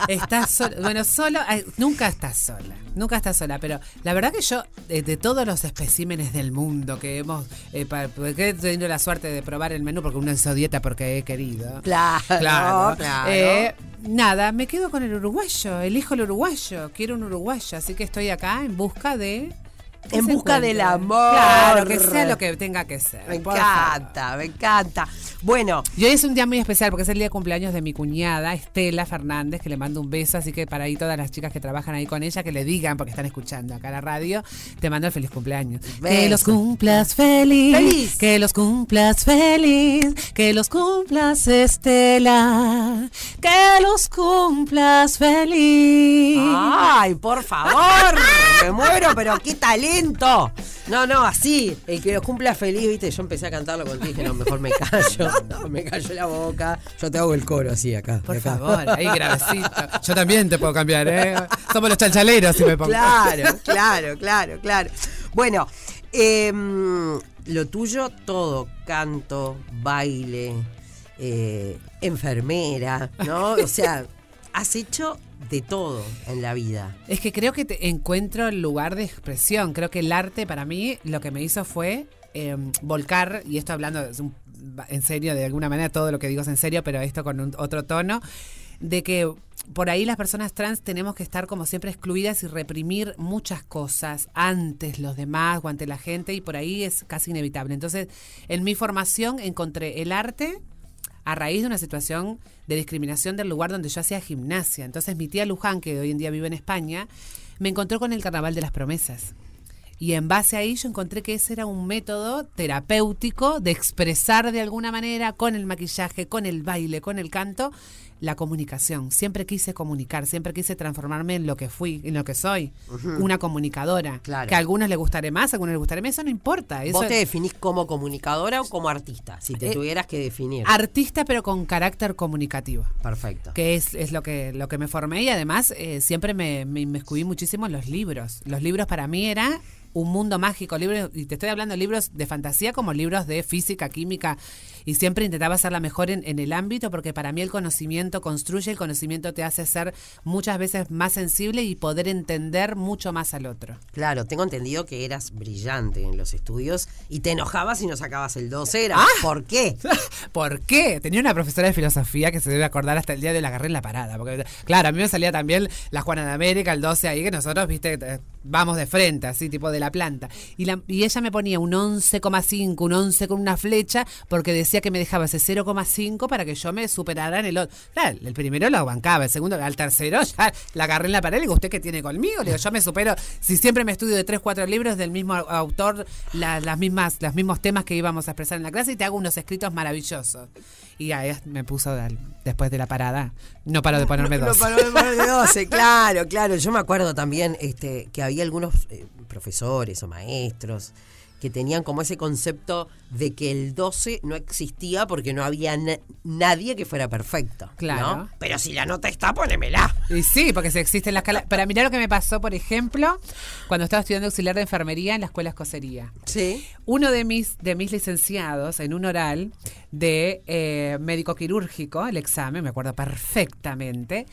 Estás sola. Bueno, solo, nunca estás sola, nunca estás sola, pero la verdad que yo, de, de todos los especímenes del mundo que hemos, eh, pa- porque he tenido la suerte de probar el menú, porque uno hizo dieta porque he querido. Claro, Claro. claro. Eh, nada, me quedo con el uruguayo, elijo el uruguayo, quiero un uruguayo, así que estoy acá en busca de... En busca del amor. Claro, que sea lo que tenga que ser. Me favor. encanta, me encanta. Bueno, Y hoy es un día muy especial porque es el día de cumpleaños de mi cuñada, Estela Fernández, que le mando un beso. Así que para ahí todas las chicas que trabajan ahí con ella, que le digan, porque están escuchando acá la radio, te mando el feliz cumpleaños. Que los cumplas feliz, Feliz. Que los cumplas feliz. Que los cumplas Estela. Que los cumplas feliz. Ay, por favor, me muero, pero qué No, no, así, el que los cumpla feliz, viste, yo empecé a cantarlo contigo y dije, no, mejor me callo, me callo la boca. Yo te hago el coro así acá. Por acá. favor, ahí gravecito. Yo también te puedo cambiar, ¿eh? Somos los chalchaleros si me pongo. Claro, claro, claro, claro. Bueno, em, lo tuyo todo, canto, baile, eh, enfermera, ¿no? O sea, has hecho de todo en la vida. Es que creo que te encuentro el lugar de expresión. Creo que el arte para mí lo que me hizo fue eh, volcar, y esto hablando en serio, de alguna manera todo lo que digo es en serio, pero esto con un- otro tono, de que por ahí las personas trans tenemos que estar como siempre excluidas y reprimir muchas cosas antes los demás o ante la gente y por ahí es casi inevitable. Entonces, en mi formación encontré el arte a raíz de una situación de discriminación del lugar donde yo hacía gimnasia. Entonces mi tía Luján, que hoy en día vive en España, me encontró con el Carnaval de las Promesas. Y en base a yo encontré que ese era un método terapéutico de expresar de alguna manera con el maquillaje, con el baile, con el canto, la comunicación. Siempre quise comunicar, siempre quise transformarme en lo que fui, en lo que soy. Una comunicadora. Claro. Que a algunos les gustaré más, a algunos les gustaré menos, eso no importa. Eso ¿Vos te definís como comunicadora o como artista? Si te Eh, tuvieras que definir. artista, pero con carácter comunicativo. Perfecto. que es, es lo que lo que me formé y además eh, siempre me, me inmiscuí muchísimo en los libros. Los libros para mí era un mundo mágico, libros, y te estoy hablando de libros de fantasía como libros de física, química, y siempre intentaba ser la mejor en, en el ámbito porque para mí el conocimiento construye, el conocimiento te hace ser muchas veces más sensible y poder entender mucho más al otro. Claro, tengo entendido que eras brillante en los estudios y te enojabas si no sacabas el 12. Era, Ah. ¿Por qué? ¿Por qué? Tenía una profesora de filosofía que se debe acordar hasta el día de la agarré en la parada. Porque, claro, a mí me salía también la Juana de América, el 12 ahí, que nosotros, viste, eh, vamos de frente, así, tipo de la planta. Y, la- y ella me ponía un 11,5, un 11 con una flecha, porque decía que me dejaba ese 0,5 para que yo me superara en el otro. Claro, el primero lo bancaba, el segundo, al tercero ya la agarré en la pared. Le digo, ¿usted qué tiene conmigo? Le digo, yo me supero. Si siempre me estudio de 3, 4 libros del mismo au- autor, la- las mismas, los mismos temas que íbamos a expresar en la clase y te hago unos escritos maravillosos. Y ahí me puso después de la parada. No paro de ponerme No dos. de poner de 12, claro, claro. Yo me acuerdo también este, que había algunos eh, profesores o maestros que tenían como ese concepto de que el 12 no existía porque no había na- nadie que fuera perfecto. ¿no? Claro. Pero si la nota está, ponémela. Y sí, porque si existe la escala. Pero mirá lo que me pasó, por ejemplo, cuando estaba estudiando auxiliar de enfermería en la escuela escocería. Sí. Uno de mis, de mis licenciados en un oral de eh, médico quirúrgico, el examen, me acuerdo perfectamente,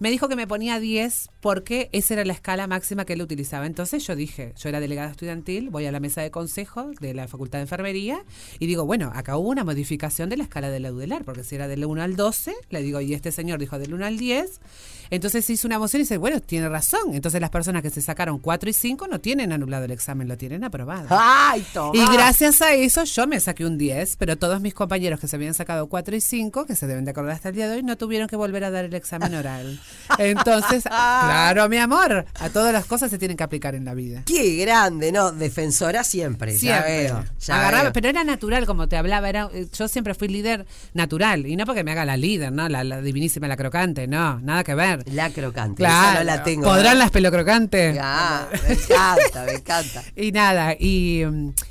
me dijo que me ponía 10 porque esa era la escala máxima que él utilizaba. Entonces yo dije, yo era delegada estudiantil, voy a la mesa de consejo de la Facultad de Enfermería y digo, bueno, acá hubo una modificación de la escala de la UDELAR, porque si era del 1 al 12, le digo, y este señor dijo del 1 al 10, entonces se hizo una moción y dice, bueno, tiene razón. Entonces las personas que se sacaron 4 y 5 no tienen anulado el examen, lo tienen aprobado. ¡Ay, toma! Y gracias a eso yo me saqué un 10, pero todos mis compañeros que se habían sacado 4 y 5, que se deben de acordar hasta el día de hoy, no tuvieron que volver a dar el examen oral. Entonces, claro, mi amor, a todas las cosas se tienen que aplicar en la vida. ¡Qué grande! No, defensora siempre. Siempre. Ya veo. ya Agarraba, veo. pero era natural, como te hablaba. Era, eh, yo siempre fui líder natural. Y no porque me haga la líder, ¿no? La, la divinísima, la crocante. No, nada que ver. La crocante. Claro. No la tengo. ¿Podrán las pelocrocantes? Ah, me encanta, me encanta. Y nada, y,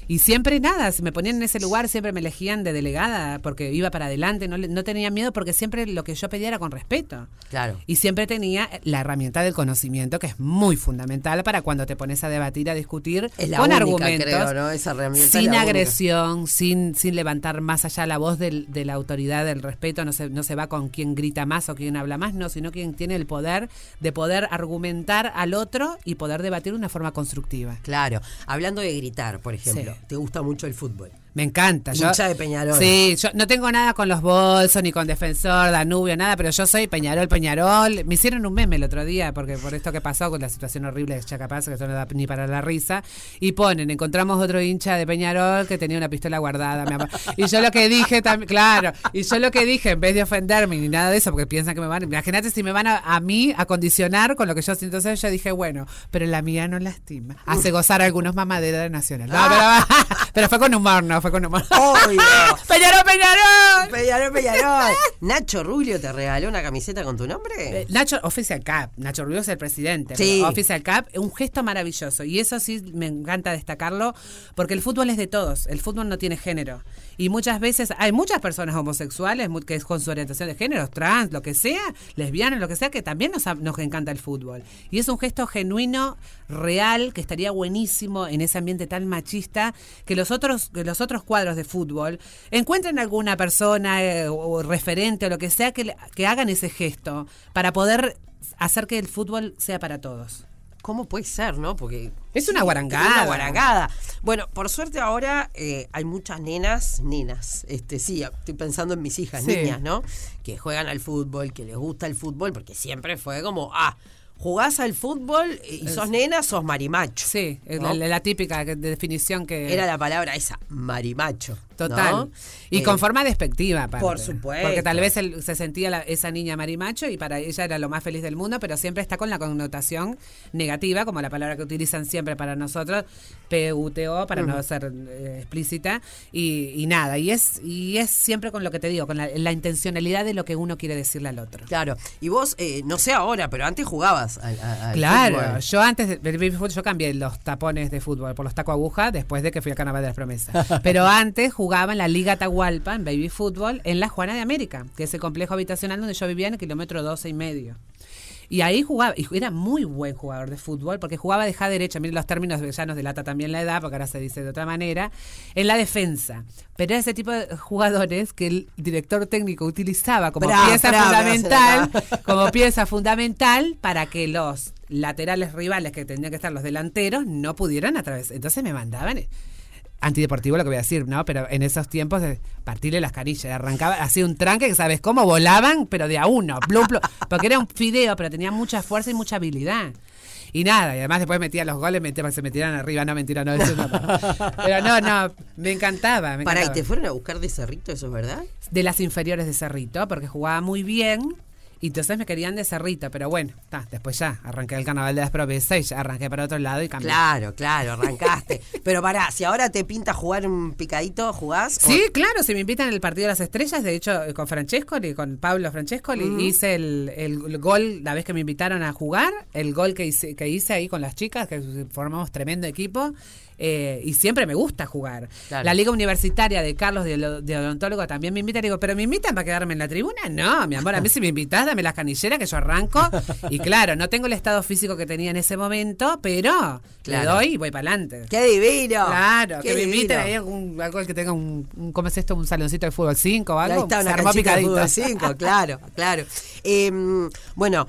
y siempre nada, si me ponían en ese lugar, siempre me elegían de delegada porque iba para adelante, no, no tenía miedo porque siempre lo que yo pedía era con respeto. Claro. Y siempre tenía la herramienta del conocimiento, que es muy fundamental para cuando te pones a debatir, a discutir Es la con única, argumentos. creo, ¿no? Esa herramienta es sin única. agresión, sin, sin levantar más allá la voz del- de la autoridad, del respeto, no se, no se va con quien grita más o quien habla más, no, sino quien tiene el poder de poder argumentar al otro y poder debatir de una forma constructiva. Claro. Hablando de gritar, por ejemplo, Sí. ¿te gusta mucho el fútbol? Me encanta. Yo, de Peñarol. Sí, yo no tengo nada con los bolsos, ni con Defensor, Danubio, nada, pero yo soy Peñarol, Peñarol. Me hicieron un meme el otro día, porque por esto que pasó, con la situación horrible de Chacapaz, que eso no da ni para la risa, y ponen, encontramos otro hincha de Peñarol que tenía una pistola guardada, mi amor. Y yo lo que dije también, claro, y yo lo que dije, en vez de ofenderme ni nada de eso, porque piensan que me van, imagínate si me van a, a mí a condicionar con lo que yo siento, entonces yo dije, bueno, pero la mía no lastima. Hace gozar a algunos mamaderos de Nacional. No, pero, pero fue con humor, no, fue con humor. Obvio. ¡Peñarol, Peñarol! Peñarol, Peñarol. Nacho Rubio te regaló una camiseta con tu nombre. Eh, Nacho, Official Cup, Nacho Rubio es el presidente. Sí. Official Cup, un gesto maravilloso. Y eso sí me encanta destacarlo, porque el fútbol es de todos. El fútbol no tiene género. Y muchas veces hay muchas personas homosexuales que es con su orientación de género, trans, lo que sea, lesbianas, lo que sea, que también nos, nos encanta el fútbol. Y es un gesto genuino, real, que estaría buenísimo en ese ambiente tan machista, que los otros, que los otros cuadros de fútbol encuentren alguna persona eh, o, referente o lo que sea que, que hagan ese gesto para poder hacer que el fútbol sea para todos. ¿Cómo puede ser, no? Porque. Es una guarangada. Una guarangada. Bueno, por suerte ahora eh, hay muchas nenas, nenas. Este, sí, estoy pensando en mis hijas, Sí. niñas, ¿no? Que juegan al fútbol, que les gusta el fútbol, porque siempre fue como, ah, jugás al fútbol y sos nena, sos marimacho. Sí, es ¿no? la, la típica definición que... Era la palabra esa, marimacho. Total. ¿no? Y Eh, con forma despectiva, aparte. por supuesto. Porque tal vez él- se sentía la- esa niña marimacho y para ella era lo más feliz del mundo, pero siempre está con la connotación negativa, como la palabra que utilizan siempre para nosotros, PUTO, para no ser eh, explícita, y, y nada. Y es, y es siempre con lo que te digo, con la, la intencionalidad de lo que uno quiere decirle al otro. Claro. Y vos, eh, no sé ahora, pero antes jugabas al, a- al Claro, fútbol. yo antes de- del baby fútbol, yo cambié los tapones de fútbol por los taco aguja después de que fui al Carnaval de las Promesas. Pero antes jugaba en la Liga Atahualpa, en baby fútbol, en la Juana de América, que es el complejo habitacional donde yo vivía en el kilómetro 12 y medio. Y ahí jugaba, y era muy buen jugador de fútbol, porque jugaba de ja derecha, miren los términos, ya nos delata también la edad, porque ahora se dice de otra manera, en la defensa. Pero era ese tipo de jugadores que el director técnico utilizaba como Bra, pieza bra, fundamental, como pieza fundamental para que los laterales rivales que tenían que estar los delanteros no pudieran atravesar. Entonces me mandaban antideportivo lo que voy a decir, ¿no? Pero en esos tiempos de partirle las canillas, arrancaba, hacía un tranque que sabes cómo volaban, pero de a uno, blum, blum, porque era un fideo, pero tenía mucha fuerza y mucha habilidad. Y nada, y además después metía los goles, metía, se metieran arriba, no mentira, no, eso no. Pero no, no, me encantaba. Me Pará, ¿y encantaba. te fueron a buscar de Cerrito, eso es verdad? de las inferiores de Cerrito, porque jugaba muy bien. Y entonces me querían de Cerrito, pero bueno, ta, después ya arranqué el carnaval de las y ya arranqué para otro lado y cambié. Claro, claro, arrancaste. pero pará, si ahora te pinta jugar un picadito, ¿jugás? O- Sí, claro, si me invitan al partido de las estrellas, de hecho eh, con Francescoli, con Pablo Francescoli, hice el, el- el gol, la vez que me invitaron a jugar, el gol que hice, que hice ahí con las chicas, que formamos tremendo equipo, eh, y siempre me gusta jugar. Claro. La Liga Universitaria de Carlos de Odontólogo también me invita, y digo, ¿pero me invitan para quedarme en la tribuna? No, mi amor, a mí si me invitas, dame las canilleras que yo arranco, y claro, no tengo el estado físico que tenía en ese momento, pero le Claro. doy y voy para adelante. ¡Qué divino! Claro, ¡Qué que me inviten divino! ahí a algún, algo que tenga un, un- ¿cómo es esto? Un saloncito de fútbol 5 o algo. Ahí está una de fútbol 5, claro, claro. Eh, bueno,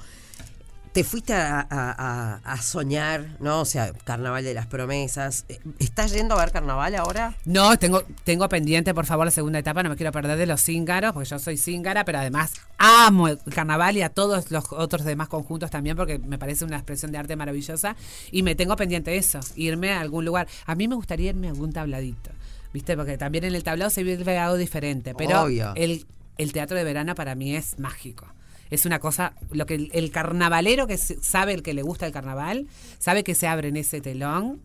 te fuiste a, a- a- a soñar, ¿no? O sea, Carnaval de las Promesas. Eh, ¿Estás yendo a ver Carnaval ahora? No, tengo, tengo pendiente, por favor, la segunda etapa. No me quiero perder de los cíngaros, porque yo soy cíngara, pero además amo el carnaval y a todos los otros demás conjuntos también, porque me parece una expresión de arte maravillosa. Y me tengo pendiente eso, irme a algún lugar. A mí me gustaría irme a algún tabladito, ¿viste? Porque también en el tablado se vive algo diferente. Pero Obvio. el, el teatro de verano para mí es mágico. Es una cosa, lo que el, el carnavalero que sabe el que le gusta el carnaval, sabe que se abre en ese telón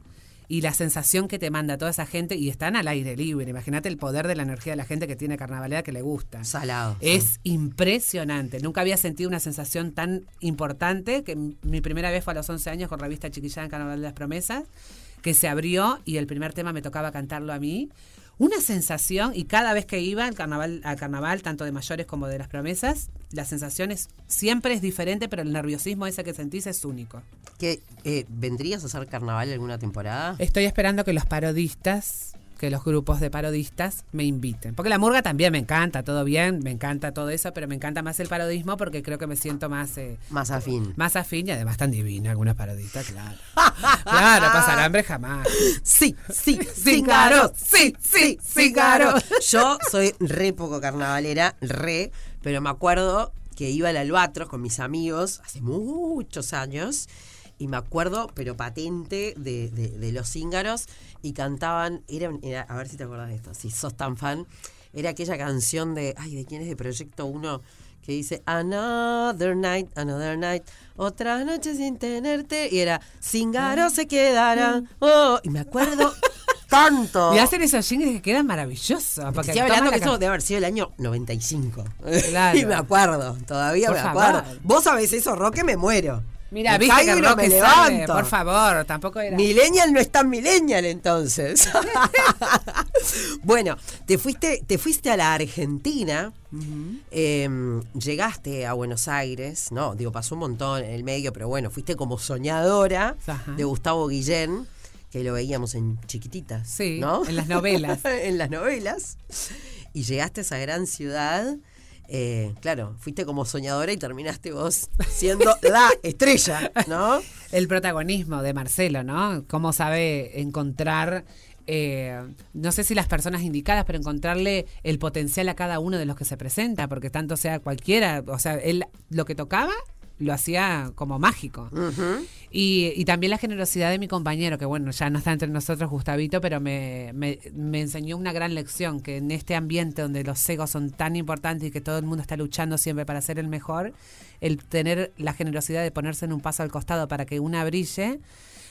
y la sensación que te manda toda esa gente y están al aire libre. Imagínate el poder de la energía de la gente que tiene carnavalera que le gusta. Salado. Es impresionante. Nunca había sentido una sensación tan importante que mi primera vez fue a los 11 años con revista Chiquillada en Carnaval de las Promesas, que se abrió y el primer tema me tocaba cantarlo a mí. Una sensación, y cada vez que iba al carnaval, al carnaval, tanto de mayores como de las promesas, la sensación es, siempre es diferente, pero el nerviosismo ese que sentís es único. ¿Qué, eh, ¿Vendrías a hacer Carnaval alguna temporada? Estoy esperando que los parodistas, que los grupos de parodistas me inviten. Porque la murga también me encanta, todo bien, me encanta todo eso, pero me encanta más el parodismo porque creo que me siento más, eh, Más afín. más afín y además tan divina alguna parodista, claro. claro, pasar hambre jamás. Sí, sí, Cíngaro, sí, sí, cíngaro. Yo soy re poco carnavalera, re, pero me acuerdo que iba al Albatros con mis amigos hace muchos años y me acuerdo, pero patente, de, de- de los cíngaros y cantaban, era, era- a ver si te acuerdas de esto, si sos tan fan, era aquella canción de, ay, ¿de quién es de Proyecto 1? Que dice Another night, another night, otra noche sin tenerte. Y era Cíngaro se quedará. Oh, y me acuerdo tanto. Y hacen esos jingles que quedan maravillosos. Porque estoy hablando que eso debe haber sido el año 95. Claro. y me acuerdo, todavía Por me acuerdo. Vos sabés eso, Roque, me muero. Mira, Me viste que no me por favor, tampoco era... Millennial no es tan millennial entonces. bueno, te fuiste, te fuiste a la Argentina, eh, llegaste a Buenos Aires, no, digo, pasó un montón en el medio, pero bueno, fuiste como soñadora Ajá. de Gustavo Guillén, que lo veíamos en chiquititas. Sí, ¿no? en las novelas. en las novelas. Y llegaste a esa gran ciudad. Eh, claro, fuiste como soñadora y terminaste vos siendo la estrella, ¿no? el protagonismo de Marcelo, ¿no? Cómo sabe encontrar, eh, no sé si las personas indicadas, pero encontrarle el potencial a cada uno de los que se presenta, porque tanto sea cualquiera, o sea, él lo que tocaba lo hacía como mágico. Y, y también la generosidad de mi compañero, que bueno, ya no está entre nosotros Gustavito, pero me, me, me enseñó una gran lección, que en este ambiente donde los egos son tan importantes y que todo el mundo está luchando siempre para ser el mejor, el tener la generosidad de ponerse en un paso al costado para que una brille,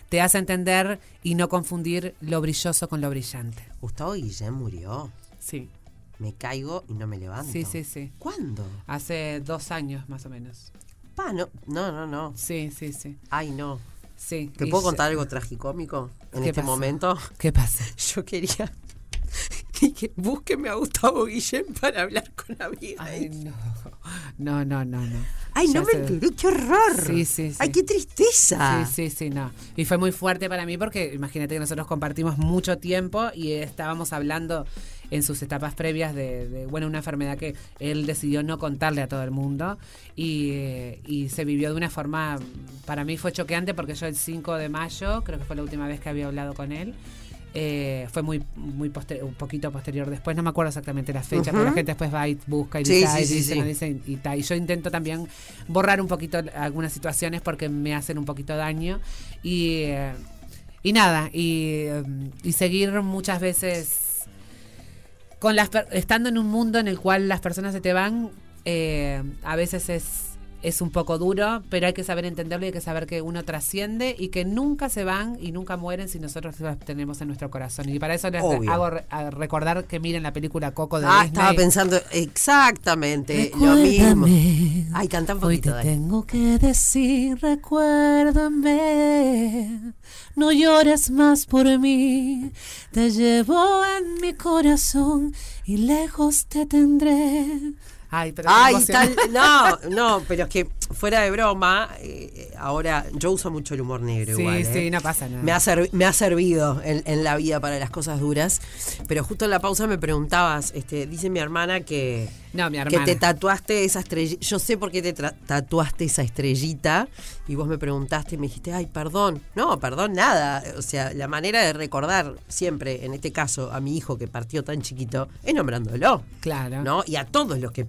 te hace entender y no confundir lo brilloso con lo brillante. Gustavo Guillén murió. Sí, Me caigo y no me levanto. sí, sí, sí. ¿Cuándo? Hace dos años más o menos. Pa, no, no, no, no. Sí, sí, sí. Ay, no. sí. ¿Te puedo contar algo tragicómico en ¿Qué este momento? ¿Qué pasa? Yo quería que búsqueme a Gustavo Guillén para hablar con Abigail. Ay, no. No, no, no, no. Ay, Ya no me enteré, qué horror. Sí, sí, sí. Ay, qué tristeza. Sí, sí, sí, no. Y fue muy fuerte para mí porque imagínate que nosotros compartimos mucho tiempo y estábamos hablando en sus etapas previas de, de, bueno, una enfermedad que él decidió no contarle a todo el mundo y, y se vivió de una forma, para mí fue choqueante porque yo el 5 de mayo, creo que fue la última vez que había hablado con él, eh, fue muy muy un poquito posterior después, no me acuerdo exactamente la fecha, pero la gente después va y busca y Sí, dice, sí, "Ay, sí, dice, sí. no dice", y, ta. y yo intento también borrar un poquito algunas situaciones porque me hacen un poquito daño y, eh, y nada, y, eh, y seguir muchas veces con las estando en un mundo en el cual las personas se te van, eh, a veces es, es un poco duro, pero hay que saber entenderlo y hay que saber que uno trasciende y que nunca se van y nunca mueren si nosotros los tenemos en nuestro corazón. Y para eso les Obvio. hago re- recordar que miren la película Coco de Ah, Disney. estaba pensando exactamente lo mismo. Recuérdame, Ay, canta un Hoy te poquito, dale. tengo que decir, recuérdame, no llores más por mí, te llevo en mi corazón y lejos te tendré. Ay, pero Ay, emocioné. no, no, pero es que fuera de broma, eh, ahora yo uso mucho el humor negro Sí, igual. sí, ¿eh? no pasa nada. Me ha, me ha servido en, en la vida para las cosas duras. Pero justo en la pausa me preguntabas, este, dice mi hermana que, No, mi que te tatuaste esa estrellita. Yo sé por qué te tatuaste esa estrellita. Y vos me preguntaste y me dijiste, ay, perdón. No, perdón, nada. O sea, la manera de recordar siempre, en este caso, a mi hijo que partió tan chiquito, es nombrándolo. Claro. ¿no? Y a todos los que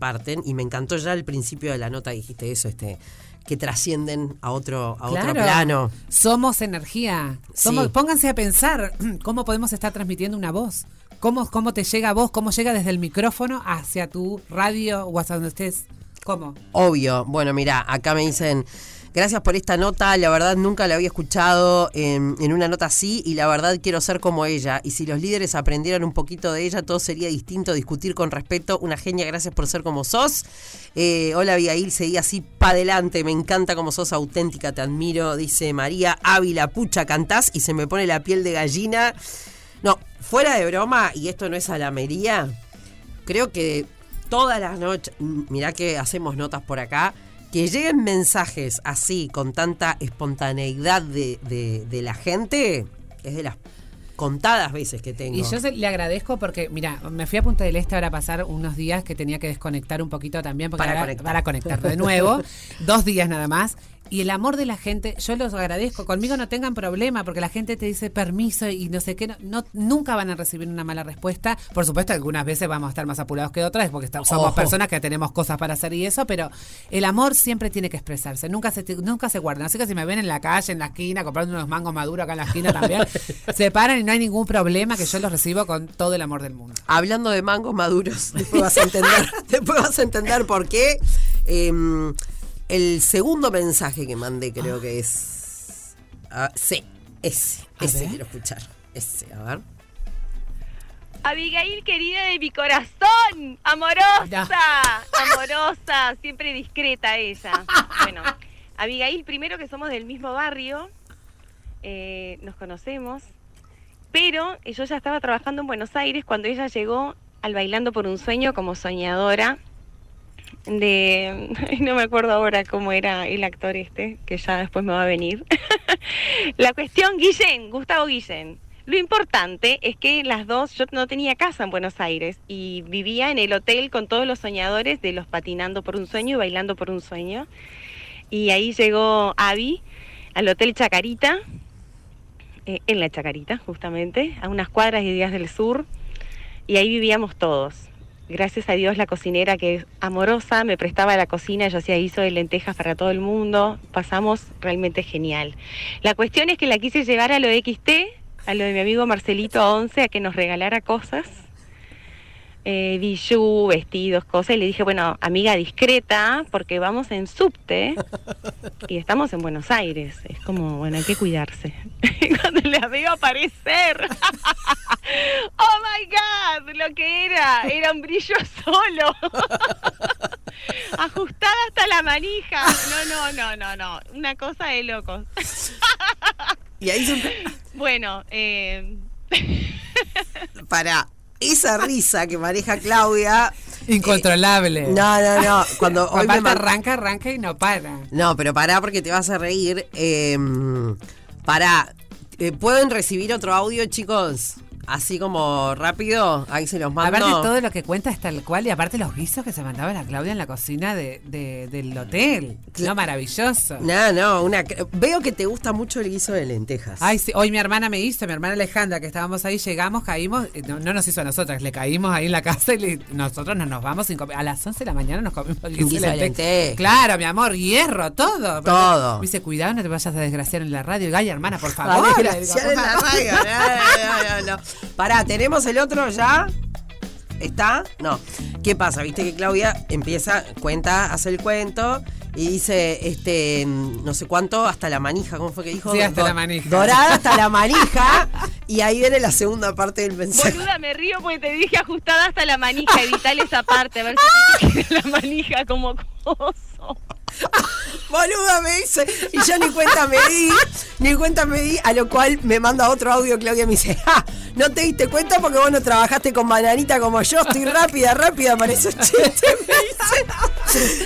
y me encantó ya al principio de la nota dijiste eso, este, que trascienden a otro, a otro plano. Somos energía. Somos, Sí. Pónganse a pensar cómo podemos estar transmitiendo una voz. Cómo, cómo te llega a vos, cómo llega desde el micrófono hacia tu radio o hasta donde estés. ¿Cómo? Obvio. Bueno, mira, acá me dicen, gracias por esta nota, la verdad nunca la había escuchado en, en una nota así y la verdad quiero ser como ella. Y si los líderes aprendieran un poquito de ella, todo sería distinto, discutir con respeto. Una genia, gracias por ser como sos. Eh, hola Abigail, seguí así pa' adelante, me encanta como sos auténtica, te admiro, dice María Ávila, pucha, cantás y se me pone la piel de gallina. No, fuera de broma, y esto no es alamería, creo que todas las noches, m- mirá que hacemos notas por acá, que lleguen mensajes así, con tanta espontaneidad de, de- de la gente, es de las contadas veces que tengo. Y yo se- le agradezco porque, mira, me fui a Punta del Este ahora a pasar unos días que tenía que desconectar un poquito también porque Para ahora- conectar. para conectar de nuevo, dos días nada más. Y el amor de la gente, yo los agradezco. Conmigo no tengan problema porque la gente te dice permiso y no sé qué. No, no- nunca van a recibir una mala respuesta. Por supuesto, algunas veces vamos a estar más apurados que otras porque está- somos Ojo. personas que tenemos cosas para hacer y eso, pero el amor siempre tiene que expresarse. Nunca se, nunca se guardan. Así que si me ven en la calle, en la esquina, comprando unos mangos maduros acá en la esquina también, se paran y no hay ningún problema que yo los recibo con todo el amor del mundo. Hablando de mangos maduros, después vas a entender, después vas a entender por qué. Em, el segundo mensaje que mandé creo que es... ah, sí, ese, A ese ver. quiero escuchar. Ese, a ver. Abigail, querida de mi corazón, amorosa, Ya. amorosa, siempre discreta ella. Bueno, Abigail, primero que somos del mismo barrio, eh, nos conocemos, pero yo ya estaba trabajando en Buenos Aires cuando ella llegó al Bailando por un Sueño como soñadora de, no me acuerdo ahora cómo era el actor este, que ya después me va a venir. La cuestión, Guillén, Gustavo Guillén. Lo importante es que las dos, yo no tenía casa en Buenos Aires y vivía en el hotel con todos los soñadores de los patinando por un sueño y bailando por un sueño. Y ahí llegó Avi al Hotel Chacarita, eh, en la Chacarita justamente, a unas cuadras y días del sur, y ahí vivíamos todos. Gracias a Dios la cocinera que es amorosa me prestaba la cocina, yo hacía guiso de lentejas para todo el mundo, pasamos realmente genial. La cuestión es que la quise llevar a lo de XT, a lo de mi amigo Marcelito 11, a que nos regalara cosas, eh, bijú, vestidos, cosas, y le dije, bueno, amiga discreta, porque vamos en subte y estamos en Buenos Aires, es como, bueno, hay que cuidarse. Cuando la veo aparecer, oh my god, lo que era, era un brillo solo. Ajustada hasta la manija. No, no, no, no, no. Una cosa de locos. Y ahí se... Bueno, eh, Para esa risa que maneja Claudia. Incontrolable. No, no, no. Cuando hoy me man- arranca, arranca y no para. No, pero pará porque te vas a reír. Eh, pará. Eh, ¿Pueden recibir otro audio, chicos? Así como rápido. Ahí se los mando. Aparte todo lo que cuenta es tal cual y aparte los guisos que se mandaba la Claudia en la cocina de, de- del hotel. No, maravilloso. No, no, una... veo que te gusta mucho el guiso de lentejas. Ay, sí, hoy mi hermana me hizo, mi hermana Alejandra, que estábamos ahí, llegamos, caímos, eh, no, no nos hizo a nosotras, le caímos ahí en la casa y le- nosotros no nos vamos sin comer. A las 11 de la mañana nos comimos el guiso, Guiso de lentejas. lentejas. Claro, mi amor, hierro, todo. Todo. Me dice, cuidado, no te vayas a desgraciar en la radio. Y, Ay, hermana, por favor. Digo, gracias por en la favor. radio. No, no, no, no. Pará, ¿tenemos el otro ya? ¿Está? No. ¿Qué pasa? Viste que Claudia empieza, cuenta, hace el cuento y dice, este, no sé cuánto, hasta la manija, ¿cómo fue que dijo? Sí, hasta Do- la manija. Dorada hasta la manija. y ahí viene la segunda parte del mensaje. boluda, me río porque te dije ajustada hasta la manija, evitale esa parte, a ver si la manija como coso. Boluda me dice, y yo ni cuenta me di, ni cuenta me di, a lo cual me manda otro audio Claudia me dice, ja, no te diste cuenta porque vos no trabajaste con bananita como yo, estoy rápida, rápida para esos me dice.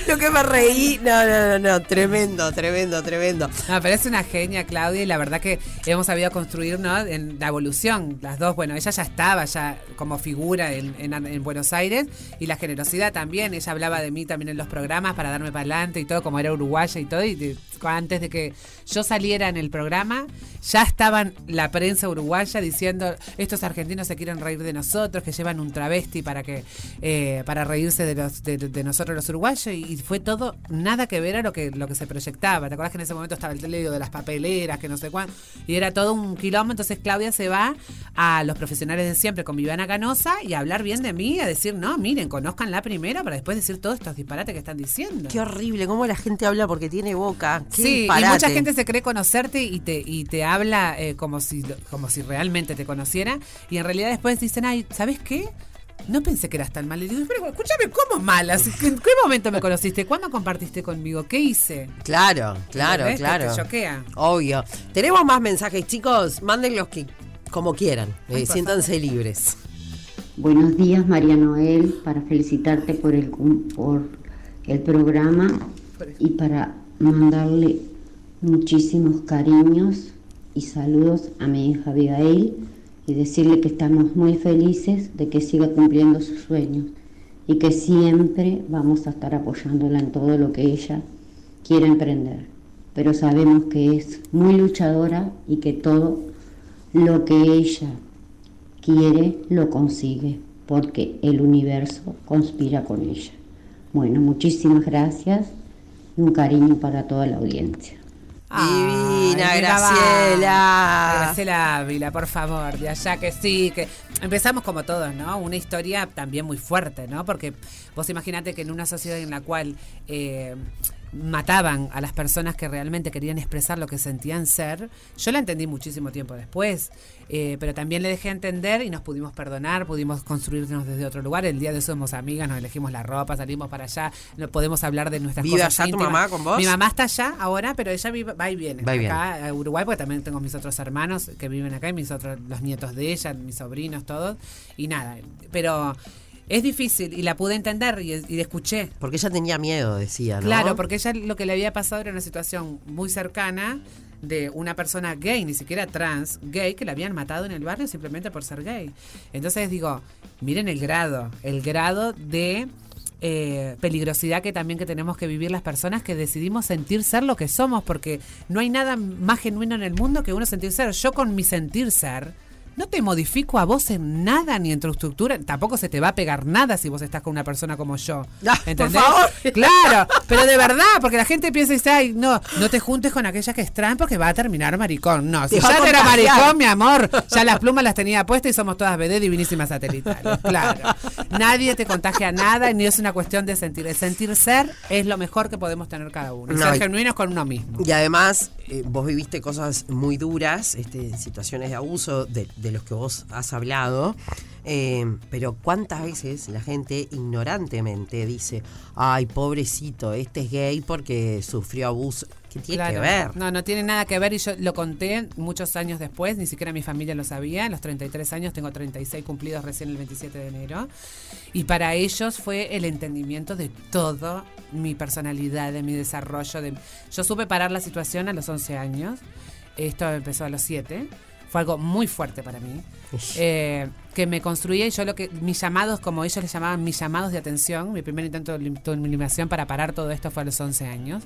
Lo que me reí, no, no, no, no, tremendo, tremendo, tremendo. No, pero una genia, Claudia, y la verdad que hemos sabido construir, ¿no? En la evolución, las dos, bueno, ella ya estaba ya como figura en, en- en Buenos Aires, y la generosidad también, ella hablaba de mí también en los programas para darme para adelante y todo, como era uruguaya y todo, y antes de que yo saliera en el programa, ya estaban la prensa uruguaya diciendo, estos argentinos se quieren reír de nosotros, que llevan un travesti para que eh, para reírse de, los, de, de nosotros los uruguayos, y, y fue todo nada que ver a lo que, lo que se proyectaba. ¿Te acuerdas que en ese momento estaba el teledio de las papeleras, que no sé cuánto? Y era todo un quilombo, entonces Claudia se va a los profesionales de siempre con Viviana Canosa y a hablar bien de mí, a decir, no, miren, conozcan la primera para después decir todos estos disparates que están diciendo. Qué horrible, cómo la gente habla porque tiene boca. Qué Sí, y disparate. mucha gente se cree conocerte y te, y te habla eh, como, si, como si realmente te conociera. Y en realidad después dicen, ay, ¿sabes qué? No pensé que eras tan mal. Y digo, pero escúchame, ¿cómo mal? Así que, ¿En qué momento me conociste? ¿Cuándo compartiste conmigo? ¿Qué hice? Claro, claro, claro. te choquea. Obvio. Tenemos más mensajes, chicos. Manden los que como quieran. Eh, siéntanse libres. Buenos días, María Noel, para felicitarte por el, por el programa y para mandarle muchísimos cariños y saludos a mi hija Abigail y decirle que estamos muy felices de que siga cumpliendo sus sueños y que siempre vamos a estar apoyándola en todo lo que ella quiera emprender. Pero sabemos que es muy luchadora y que todo lo que ella quiere, lo consigue, porque el universo conspira con ella. Bueno, muchísimas gracias y un cariño para toda la audiencia. Divina, Ay. Graciela. Graciela Ávila, por favor, de allá que sí, que empezamos como todos, ¿no? Una historia también muy fuerte, ¿no? Porque vos imaginate que en una sociedad en la cual eh, mataban a las personas que realmente querían expresar lo que sentían ser, yo la entendí muchísimo tiempo después, eh, pero también le dejé entender y nos pudimos perdonar, pudimos construirnos desde otro lugar. El día de eso somos amigas, nos elegimos la ropa, salimos para allá, no podemos hablar de nuestras ¿Vive cosas allá tu mamá con vos? Mi mamá está allá ahora, pero ella vive, va y viene. Va y viene. acá a Uruguay, porque también tengo mis otros hermanos que viven acá y mis otros, los nietos de ella, mis sobrinos, todos. Y nada, pero es difícil y la pude entender y, y la escuché. Porque ella tenía miedo, decía, ¿no? Claro, porque ella lo que le había pasado era una situación muy cercana de una persona gay, ni siquiera trans, gay, que la habían matado en el barrio simplemente por ser gay. Entonces digo, miren el grado, el grado de eh, peligrosidad que también que tenemos que vivir las personas que decidimos sentir ser lo que somos, porque no hay nada más genuino en el mundo que uno sentir ser. Yo con mi sentir ser no te modifico a vos en nada ni en tu estructura. Tampoco se te va a pegar nada si vos estás con una persona como yo. Ah, por ¿Entendés? favor. Claro, pero de verdad, porque la gente piensa y dice, ay, no, no te juntes con aquella que es trans porque va a terminar maricón. No, si Te ya era contagiar. maricón, mi amor, ya las plumas las tenía puestas y somos todas BD divinísimas satelitales. Claro. Nadie te contagia nada ni es una cuestión de sentir. El sentir ser es lo mejor que podemos tener cada uno. Y No, ser genuinos con uno mismo. Y además, eh, vos viviste cosas muy duras, este, situaciones de abuso de, de los que vos has hablado. eh, pero cuántas veces la gente ignorantemente dice, ay, pobrecito, este es gay porque sufrió abuso. ¿Qué tiene que ver? No, no tiene nada que ver y yo lo conté muchos años después, ni siquiera mi familia lo sabía. En los 33 años tengo 36 cumplidos recién el 27 de enero. Y para ellos fue el entendimiento de todo mi personalidad, de mi desarrollo. De... Yo supe parar la situación a los 11 años. Esto empezó a los 7. Fue algo muy fuerte para mí. Eh, que me construía y yo lo que mis llamados, como ellos les llamaban mis llamados de atención, mi primer intento de eliminación para parar todo esto fue a los 11 años,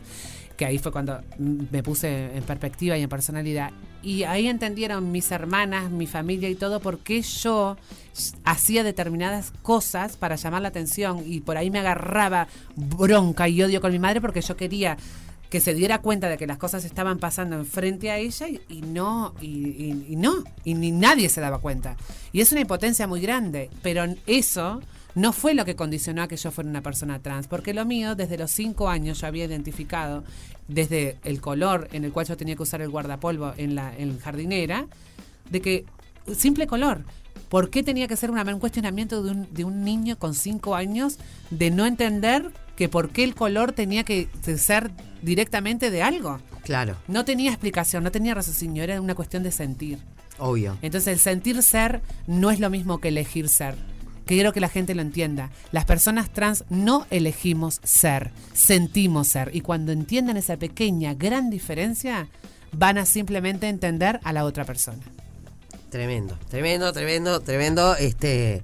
que ahí fue cuando me puse en perspectiva y en personalidad. Y ahí entendieron mis hermanas, mi familia y todo por qué yo hacía determinadas cosas para llamar la atención y por ahí me agarraba bronca y odio con mi madre porque yo quería que se diera cuenta de que las cosas estaban pasando enfrente a ella y, no, y no, y ni nadie se daba cuenta. Y es una impotencia muy grande, pero eso no fue lo que condicionó a que yo fuera una persona trans, porque lo mío, desde los cinco años yo había identificado, desde el color en el cual yo tenía que usar el guardapolvo en la en jardinera, de que simple color. ¿Por qué tenía que ser una- un cuestionamiento de un, de un niño con cinco años de no entender que por qué el color tenía que ser directamente de algo? Claro, No tenía explicación, no tenía raciocinio, era una cuestión de sentir. obvio. Entonces el sentir ser no es lo mismo que elegir ser. Quiero que la gente lo entienda. Las personas trans no elegimos ser, sentimos ser. Y cuando entiendan esa pequeña, gran diferencia, van a simplemente entender a la otra persona. Tremendo, tremendo, tremendo, tremendo. Este.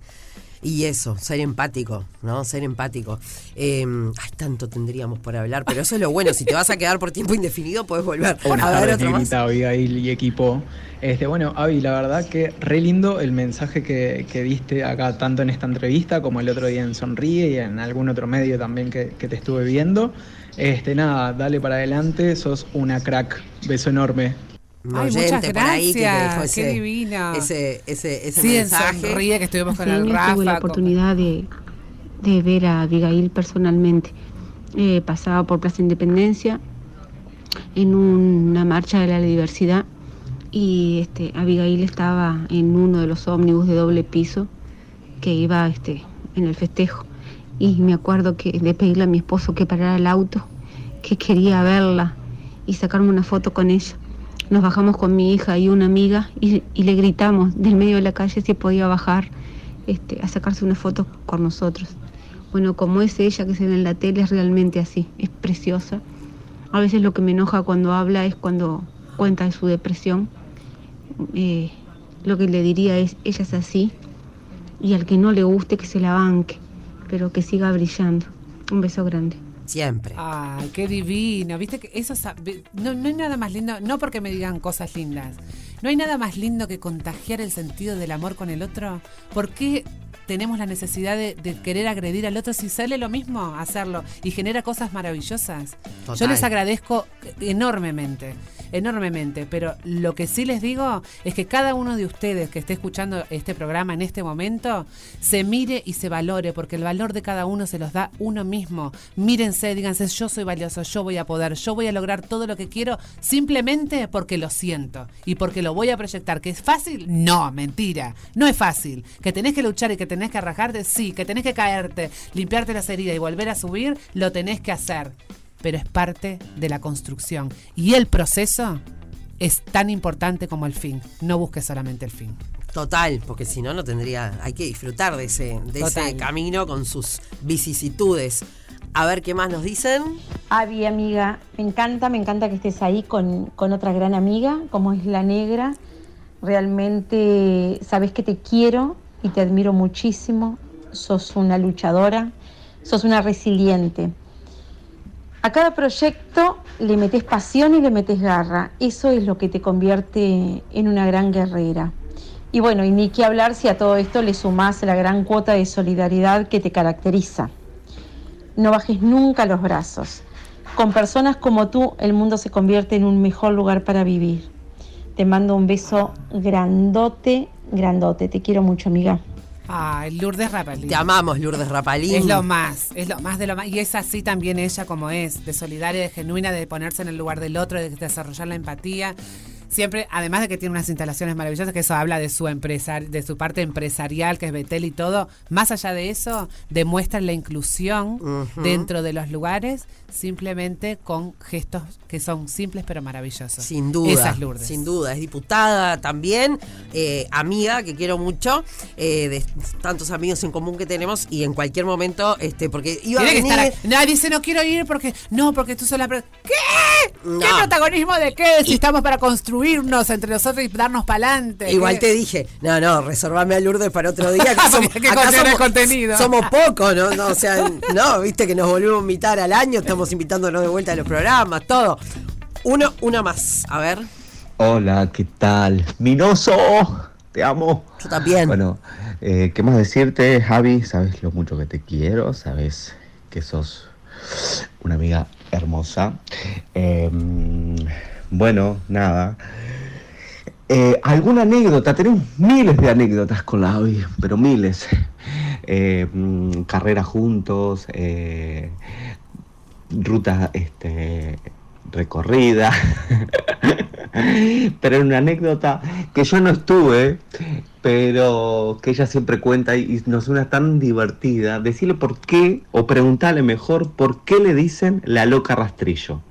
Y eso, ser empático, ¿no? Ser empático. Eh, ay, tanto tendríamos por hablar, pero eso es lo bueno. Si te vas a quedar por tiempo indefinido, puedes volver. Buenas a ver tardes, Abigail y equipo. Este, bueno, Avi, la verdad que re lindo el mensaje que, que diste acá, tanto en esta entrevista como el otro día en Sonríe y en algún otro medio también que, que te estuve viendo. Este, nada, dale para adelante, sos una crack. Beso enorme. Un Ay, oyente muchas por ahí que te gracias, qué ese, divino. ese, ese, ese Sí, en mensaje. Sonríe que estuvimos con el Rafa. tuve la con- oportunidad de, de ver a Abigail personalmente. Eh, pasaba por Plaza Independencia en una marcha de la diversidad y este, Abigail estaba en uno de los ómnibus de doble piso que iba este, en el festejo. Y me acuerdo que de pedirle a mi esposo que parara el auto, que quería verla y sacarme una foto con ella. Nos bajamos con mi hija y una amiga y, y le gritamos del medio de la calle si podía bajar este, a sacarse una foto con nosotros. Bueno, como es ella que se ve en la tele, es realmente así, es preciosa. A veces lo que me enoja cuando habla es cuando cuenta de su depresión. Eh, lo que le diría es, ella es así, y al que no le guste que se la banque, pero que siga brillando. Un beso grande. Siempre. Ay, qué divino. Viste que eso no, no hay nada más lindo, no porque me digan cosas lindas. No hay nada más lindo que contagiar el sentido del amor con el otro. ¿Por qué tenemos la necesidad de, de querer agredir al otro si sale lo mismo hacerlo y genera cosas maravillosas? Yo les agradezco enormemente, enormemente, pero lo que sí les digo es que cada uno de ustedes que esté escuchando este programa en este momento se mire y se valore, porque el valor de cada uno se los da uno mismo. Mírense, díganse, yo soy valioso, yo voy a poder, yo voy a lograr todo lo que quiero simplemente porque lo siento y porque lo voy a proyectar. ¿Que es fácil? No, mentira, no es fácil. ¿Que tenés que luchar y que tenés que arrajarte? Sí, que tenés que caerte, limpiarte las heridas y volver a subir, lo tenés que hacer pero es parte de la construcción. Y el proceso es tan importante como el fin. No busques solamente el fin. Total, porque si no, no tendría. Hay que disfrutar de ese, de ese camino con sus vicisitudes. A ver qué más nos dicen. Avi, amiga, me encanta, me encanta que estés ahí con, con otra gran amiga, como es la negra. Realmente sabes que te quiero y te admiro muchísimo. Sos una luchadora, sos una resiliente. A cada proyecto le metes pasión y le metes garra. Eso es lo que te convierte en una gran guerrera. Y bueno, y ni qué hablar si a todo esto le sumás la gran cuota de solidaridad que te caracteriza. No bajes nunca los brazos. Con personas como tú, el mundo se convierte en un mejor lugar para vivir. Te mando un beso grandote, grandote. Te quiero mucho, amiga. Ay, Lourdes Rapalín. Te amamos, Lourdes Rapalín. Es lo más, es lo más de lo más. Y es así también ella como es, de solidaria, de genuina, de ponerse en el lugar del otro, de desarrollar la empatía. Siempre, además de que tiene unas instalaciones maravillosas, que eso habla de su empresa, de su parte empresarial, que es Betel y todo. Más allá de eso, demuestra la inclusión dentro de los lugares, simplemente con gestos que son simples pero maravillosos. Sin duda. Esa es Lourdes. Sin duda. Es diputada también, eh, amiga que quiero mucho, eh, de tantos amigos en común que tenemos y en cualquier momento, este, porque iba a que venir. estar ahí. Nadie dice no quiero ir porque no, porque tú sos la per- ¿Qué? No. ¿Qué protagonismo de qué? Si estamos para entre nosotros y darnos para adelante. Igual te dije, no, no, reservame a Lourdes para otro día. Que somos, que acá somos, contenido. somos pocos, ¿no? no, o sea, no, viste que nos volvemos a invitar al año, estamos invitándonos de vuelta a los programas, todo. Uno, una más, a ver. Hola, ¿qué tal? Minoso, te amo. Yo también. Bueno, eh, ¿qué más decirte, Javi? Sabes lo mucho que te quiero, sabes que sos una amiga hermosa. Eh, bueno, nada. Eh, ¿Alguna anécdota? Tenemos miles de anécdotas con la Javi, pero miles. Eh, mm, carreras juntos, eh, rutas este, recorridas. pero una anécdota que yo no estuve, pero que ella siempre cuenta y, nos suena tan divertida. Decirle por qué, o preguntarle mejor, por qué le dicen la loca rastrillo.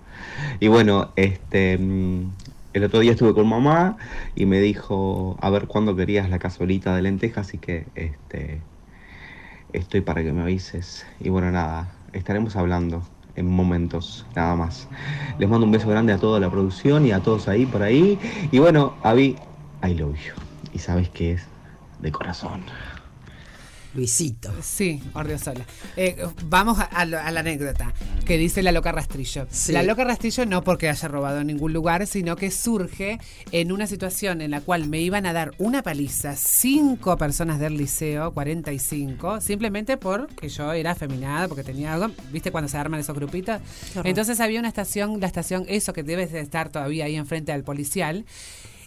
Y bueno, este mm, el otro día estuve con mamá y me dijo a ver cuándo querías la cazuelita de lentejas, así que este estoy para que me avises. Y bueno, nada, estaremos hablando en momentos, nada más. Les mando un beso grande a toda la producción y a todos ahí por ahí. Y bueno, Avi, I love you. Y sabes que es de corazón. Luisito. Sí, Ordiosola. Eh, vamos a, a lo- a la anécdota que dice la loca Rastrillo. Sí. La loca Rastrillo no porque haya robado en ningún lugar, sino que surge en una situación en la cual me iban a dar una paliza cinco personas del liceo, 45, simplemente porque yo era afeminada, porque tenía algo. ¿Viste cuando se arman esos grupitos? Entonces había una estación, la estación, eso que debe de estar todavía ahí enfrente al policial.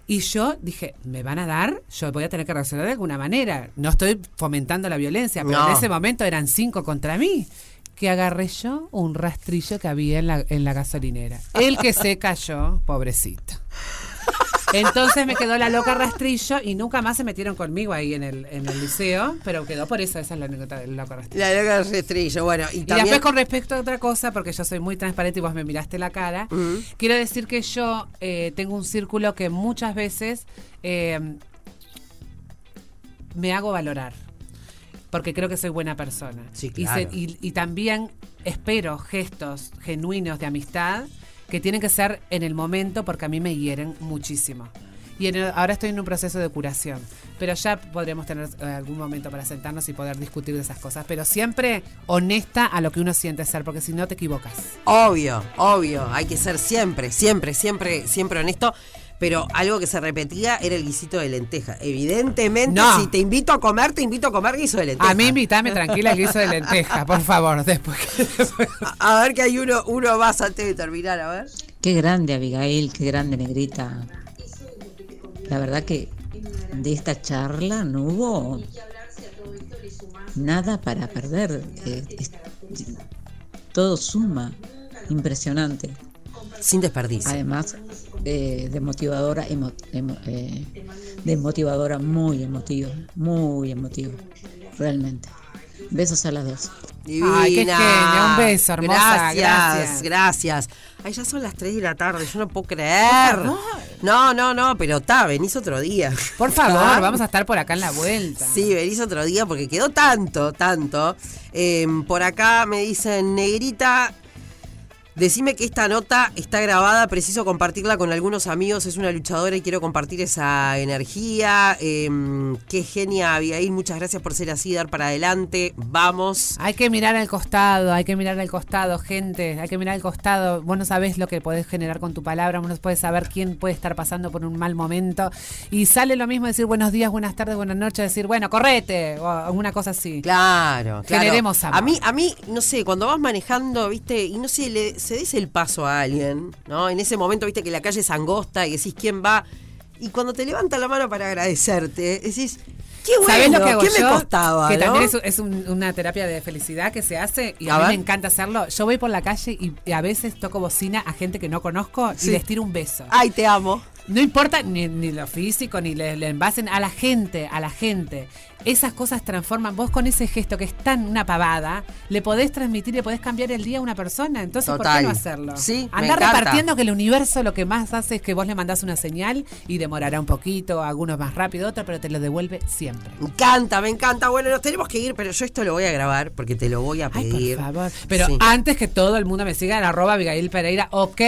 Y yo dije, me van a dar, yo voy a tener que reaccionar de alguna manera. No estoy fomentando la violencia, pero No. en ese momento eran cinco contra mí. Que agarré yo un rastrillo que había en la, en la gasolinera. El que se cayó, pobrecito. Entonces me quedó la loca rastrillo y nunca más se metieron conmigo ahí en el, en el liceo, pero quedó por eso, esa es la anécdota del loca rastrillo. La loca rastrillo, bueno, y Y también. después con respecto a otra cosa, porque yo soy muy transparente y vos me miraste la cara, quiero decir que yo eh, tengo un círculo que muchas veces eh, me hago valorar. Porque creo que soy buena persona. Sí, Y claro. se- y, y también espero gestos genuinos de amistad que tienen que ser en el momento porque a mí me hieren muchísimo. Y en el- ahora estoy en un proceso de curación. Pero ya podremos tener eh, algún momento para sentarnos y poder discutir de esas cosas. Pero siempre honesta a lo que uno siente ser, porque si no te equivocas. Obvio, obvio, hay que ser siempre, siempre, siempre, siempre honesto. Pero algo que se repetía era el guisito de lenteja. Evidentemente, No. si te invito a comer, te invito a comer guiso de lenteja. A mí invítame tranquila el guiso de lenteja, por favor. Después que- A, a ver que hay uno, uno más antes de terminar, a ver. Qué grande Abigail, qué grande negrita. La verdad que de esta charla no hubo nada para perder. Eh, es- todo suma. Impresionante. Sin desperdicio. Además, eh, de motivadora, emo- emo- eh, de motivadora muy emotiva, muy emotiva, realmente. Besos a las dos. Ay, qué Divina. genia, un beso, hermosa, Gracias, gracias. gracias. Ay, ya son las 3 de la tarde, yo no puedo creer. No, no, no, pero está, venís otro día. Por favor, ¿Ah? vamos a estar por acá en la vuelta. Sí, venís otro día porque quedó tanto, tanto. Eh, por acá me dicen, negrita, Decime que esta nota está grabada, preciso compartirla con algunos amigos, es una luchadora y quiero compartir esa energía. Em, qué genia, Abigail, muchas gracias por ser así, dar para adelante, vamos. Hay que mirar al costado, hay que mirar al costado, gente, hay que mirar al costado. Vos no sabés lo que podés generar con tu palabra, vos no podés saber quién puede estar pasando por un mal momento. Y sale lo mismo decir buenos días, buenas tardes, buenas noches, decir, bueno, correte, o alguna cosa así. Claro, claro. Generemos amor. A mí, a mí, no sé, cuando vas manejando, viste, y no sé, le se des el paso a alguien, ¿no? En ese momento, viste, que la calle es angosta y decís quién va. Y cuando te levanta la mano para agradecerte, decís, qué bueno, ¿Sabés lo que hago ¿qué yo? me costaba? Que no? también es, es un- una terapia de felicidad que se hace y a, A mí ver. me encanta hacerlo. Yo voy por la calle y, y a veces toco bocina a gente que no conozco Sí. y les tiro un beso. Ay, te amo. No importa ni, ni lo físico, ni le, le envasen a la gente, a la gente. Esas cosas transforman. Vos con ese gesto que es tan una pavada, le podés transmitir, le podés cambiar el día a una persona. Entonces, ¿por qué no hacerlo? Sí, Andar repartiendo que el universo lo que más hace es que vos le mandás una señal y demorará un poquito, algunos más rápido, otros, pero te lo devuelve siempre. Me encanta, me encanta. Bueno, nos tenemos que ir, pero yo esto lo voy a grabar porque te lo voy a Ay, pedir. por favor. Pero Sí. antes que todo el mundo me siga en arroba Abigail Pereira, ok.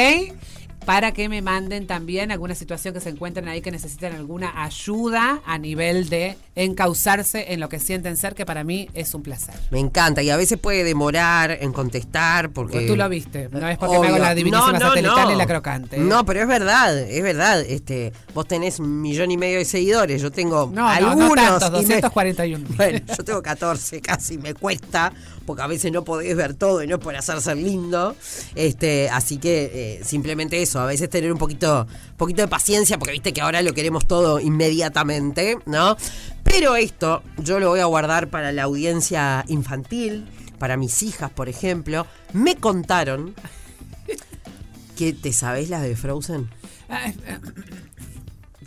Para que me manden también alguna situación que se encuentren ahí que necesiten alguna ayuda a nivel de encauzarse en lo que sienten ser, que para mí es un placer. Me encanta y a veces puede demorar en contestar porque... Tú lo viste, no es porque me Obvio. hago la división No, no, satelital no. y la crocante. ¿eh? No, pero es verdad, es verdad. Este, vos tenés un millón y medio de seguidores, yo tengo No, no, algunos. no tantos, y me- 241. Bueno, yo tengo 14 casi, me cuesta, porque a veces no podés ver todo y no por hacer ser lindo. Este, así que eh, simplemente eso, a veces tener un poquito, poquito de paciencia, porque viste que ahora lo queremos todo inmediatamente, ¿no? Pero esto yo lo voy a guardar para la audiencia infantil, para mis hijas, por ejemplo. Me contaron que te sabés las de Frozen.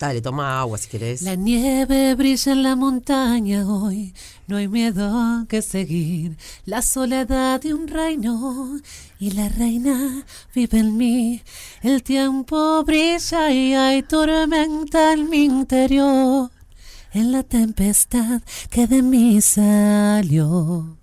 Dale, toma agua si querés. La nieve brilla en la montaña hoy, no hay miedo que seguir. La soledad de un reino y la reina vive en mí. El tiempo brilla y hay tormenta en mi interior. En la tempestad que de mí salió.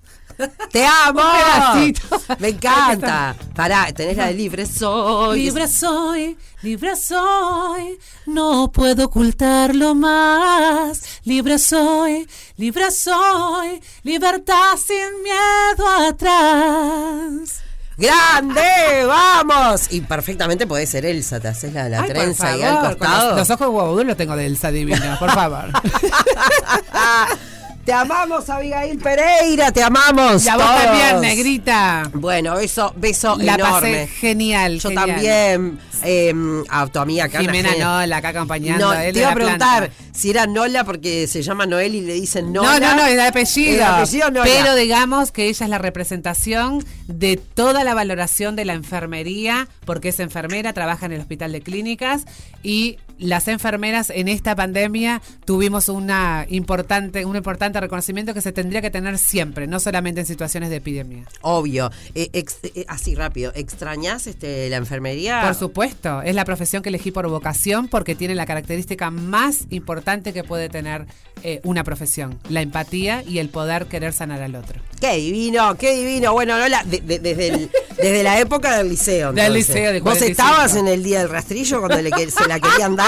¡Te amo! Un pedacito. Me encanta. Pará, tenés la de libre soy. Libre soy, libre soy, no puedo ocultarlo más. Libre soy, libre soy, libertad sin miedo atrás. ¡Grande! ¡Vamos! Y perfectamente podés ser Elsa, te haces la, la Ay, por trenza ahí al costado. Los, los ojos guaudú los tengo de Elsa Divina, por favor. Te amamos, Abigail Pereira, te amamos. Y a vos también, negrita. Bueno, beso, beso La enorme. pasé genial. Yo genial. también, eh, a tu amiga acá. una Jimena. Nola, acá acompañando No, a él te iba a preguntar planta. si era Nola porque se llama Noel y le dicen No, Nola. no, no, es de apellido. El apellido Nola. Pero digamos que ella es la representación de toda la valoración de la enfermería, porque es enfermera, trabaja en el hospital de clínicas y las enfermeras en esta pandemia tuvimos una importante, un importante reconocimiento que se tendría que tener siempre, no solamente en situaciones de epidemia. Obvio. Eh, ex- eh, así rápido, ¿extrañas este, la enfermería? Por supuesto, es la profesión que elegí por vocación porque tiene la característica más importante que puede tener eh, una profesión, la empatía y el poder querer sanar al otro. Qué divino, qué divino. Bueno, Lola, de- de- desde, el- desde la época del liceo. Del liceo de ¿Vos 45. estabas en el día del rastrillo cuando le se la querían dar?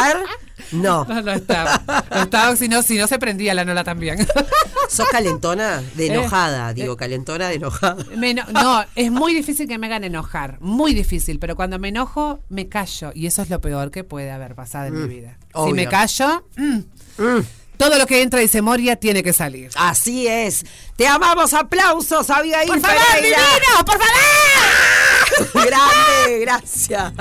No. No, no estaba. No estaba, si no, si no se prendía la Nola también. ¿Sos calentona? De Eh, enojada, digo, calentona de enojada. Me no, es muy difícil que me hagan enojar, muy difícil, pero cuando me enojo me callo y eso es lo peor que puede haber pasado en Mm, mi vida. Si me callo, mm, todo lo que entra y se moria tiene que salir. Así es. Te amamos, aplausos, Abigail ¡Por favor, Pereira. divino! ¡Por favor! Grande, gracias.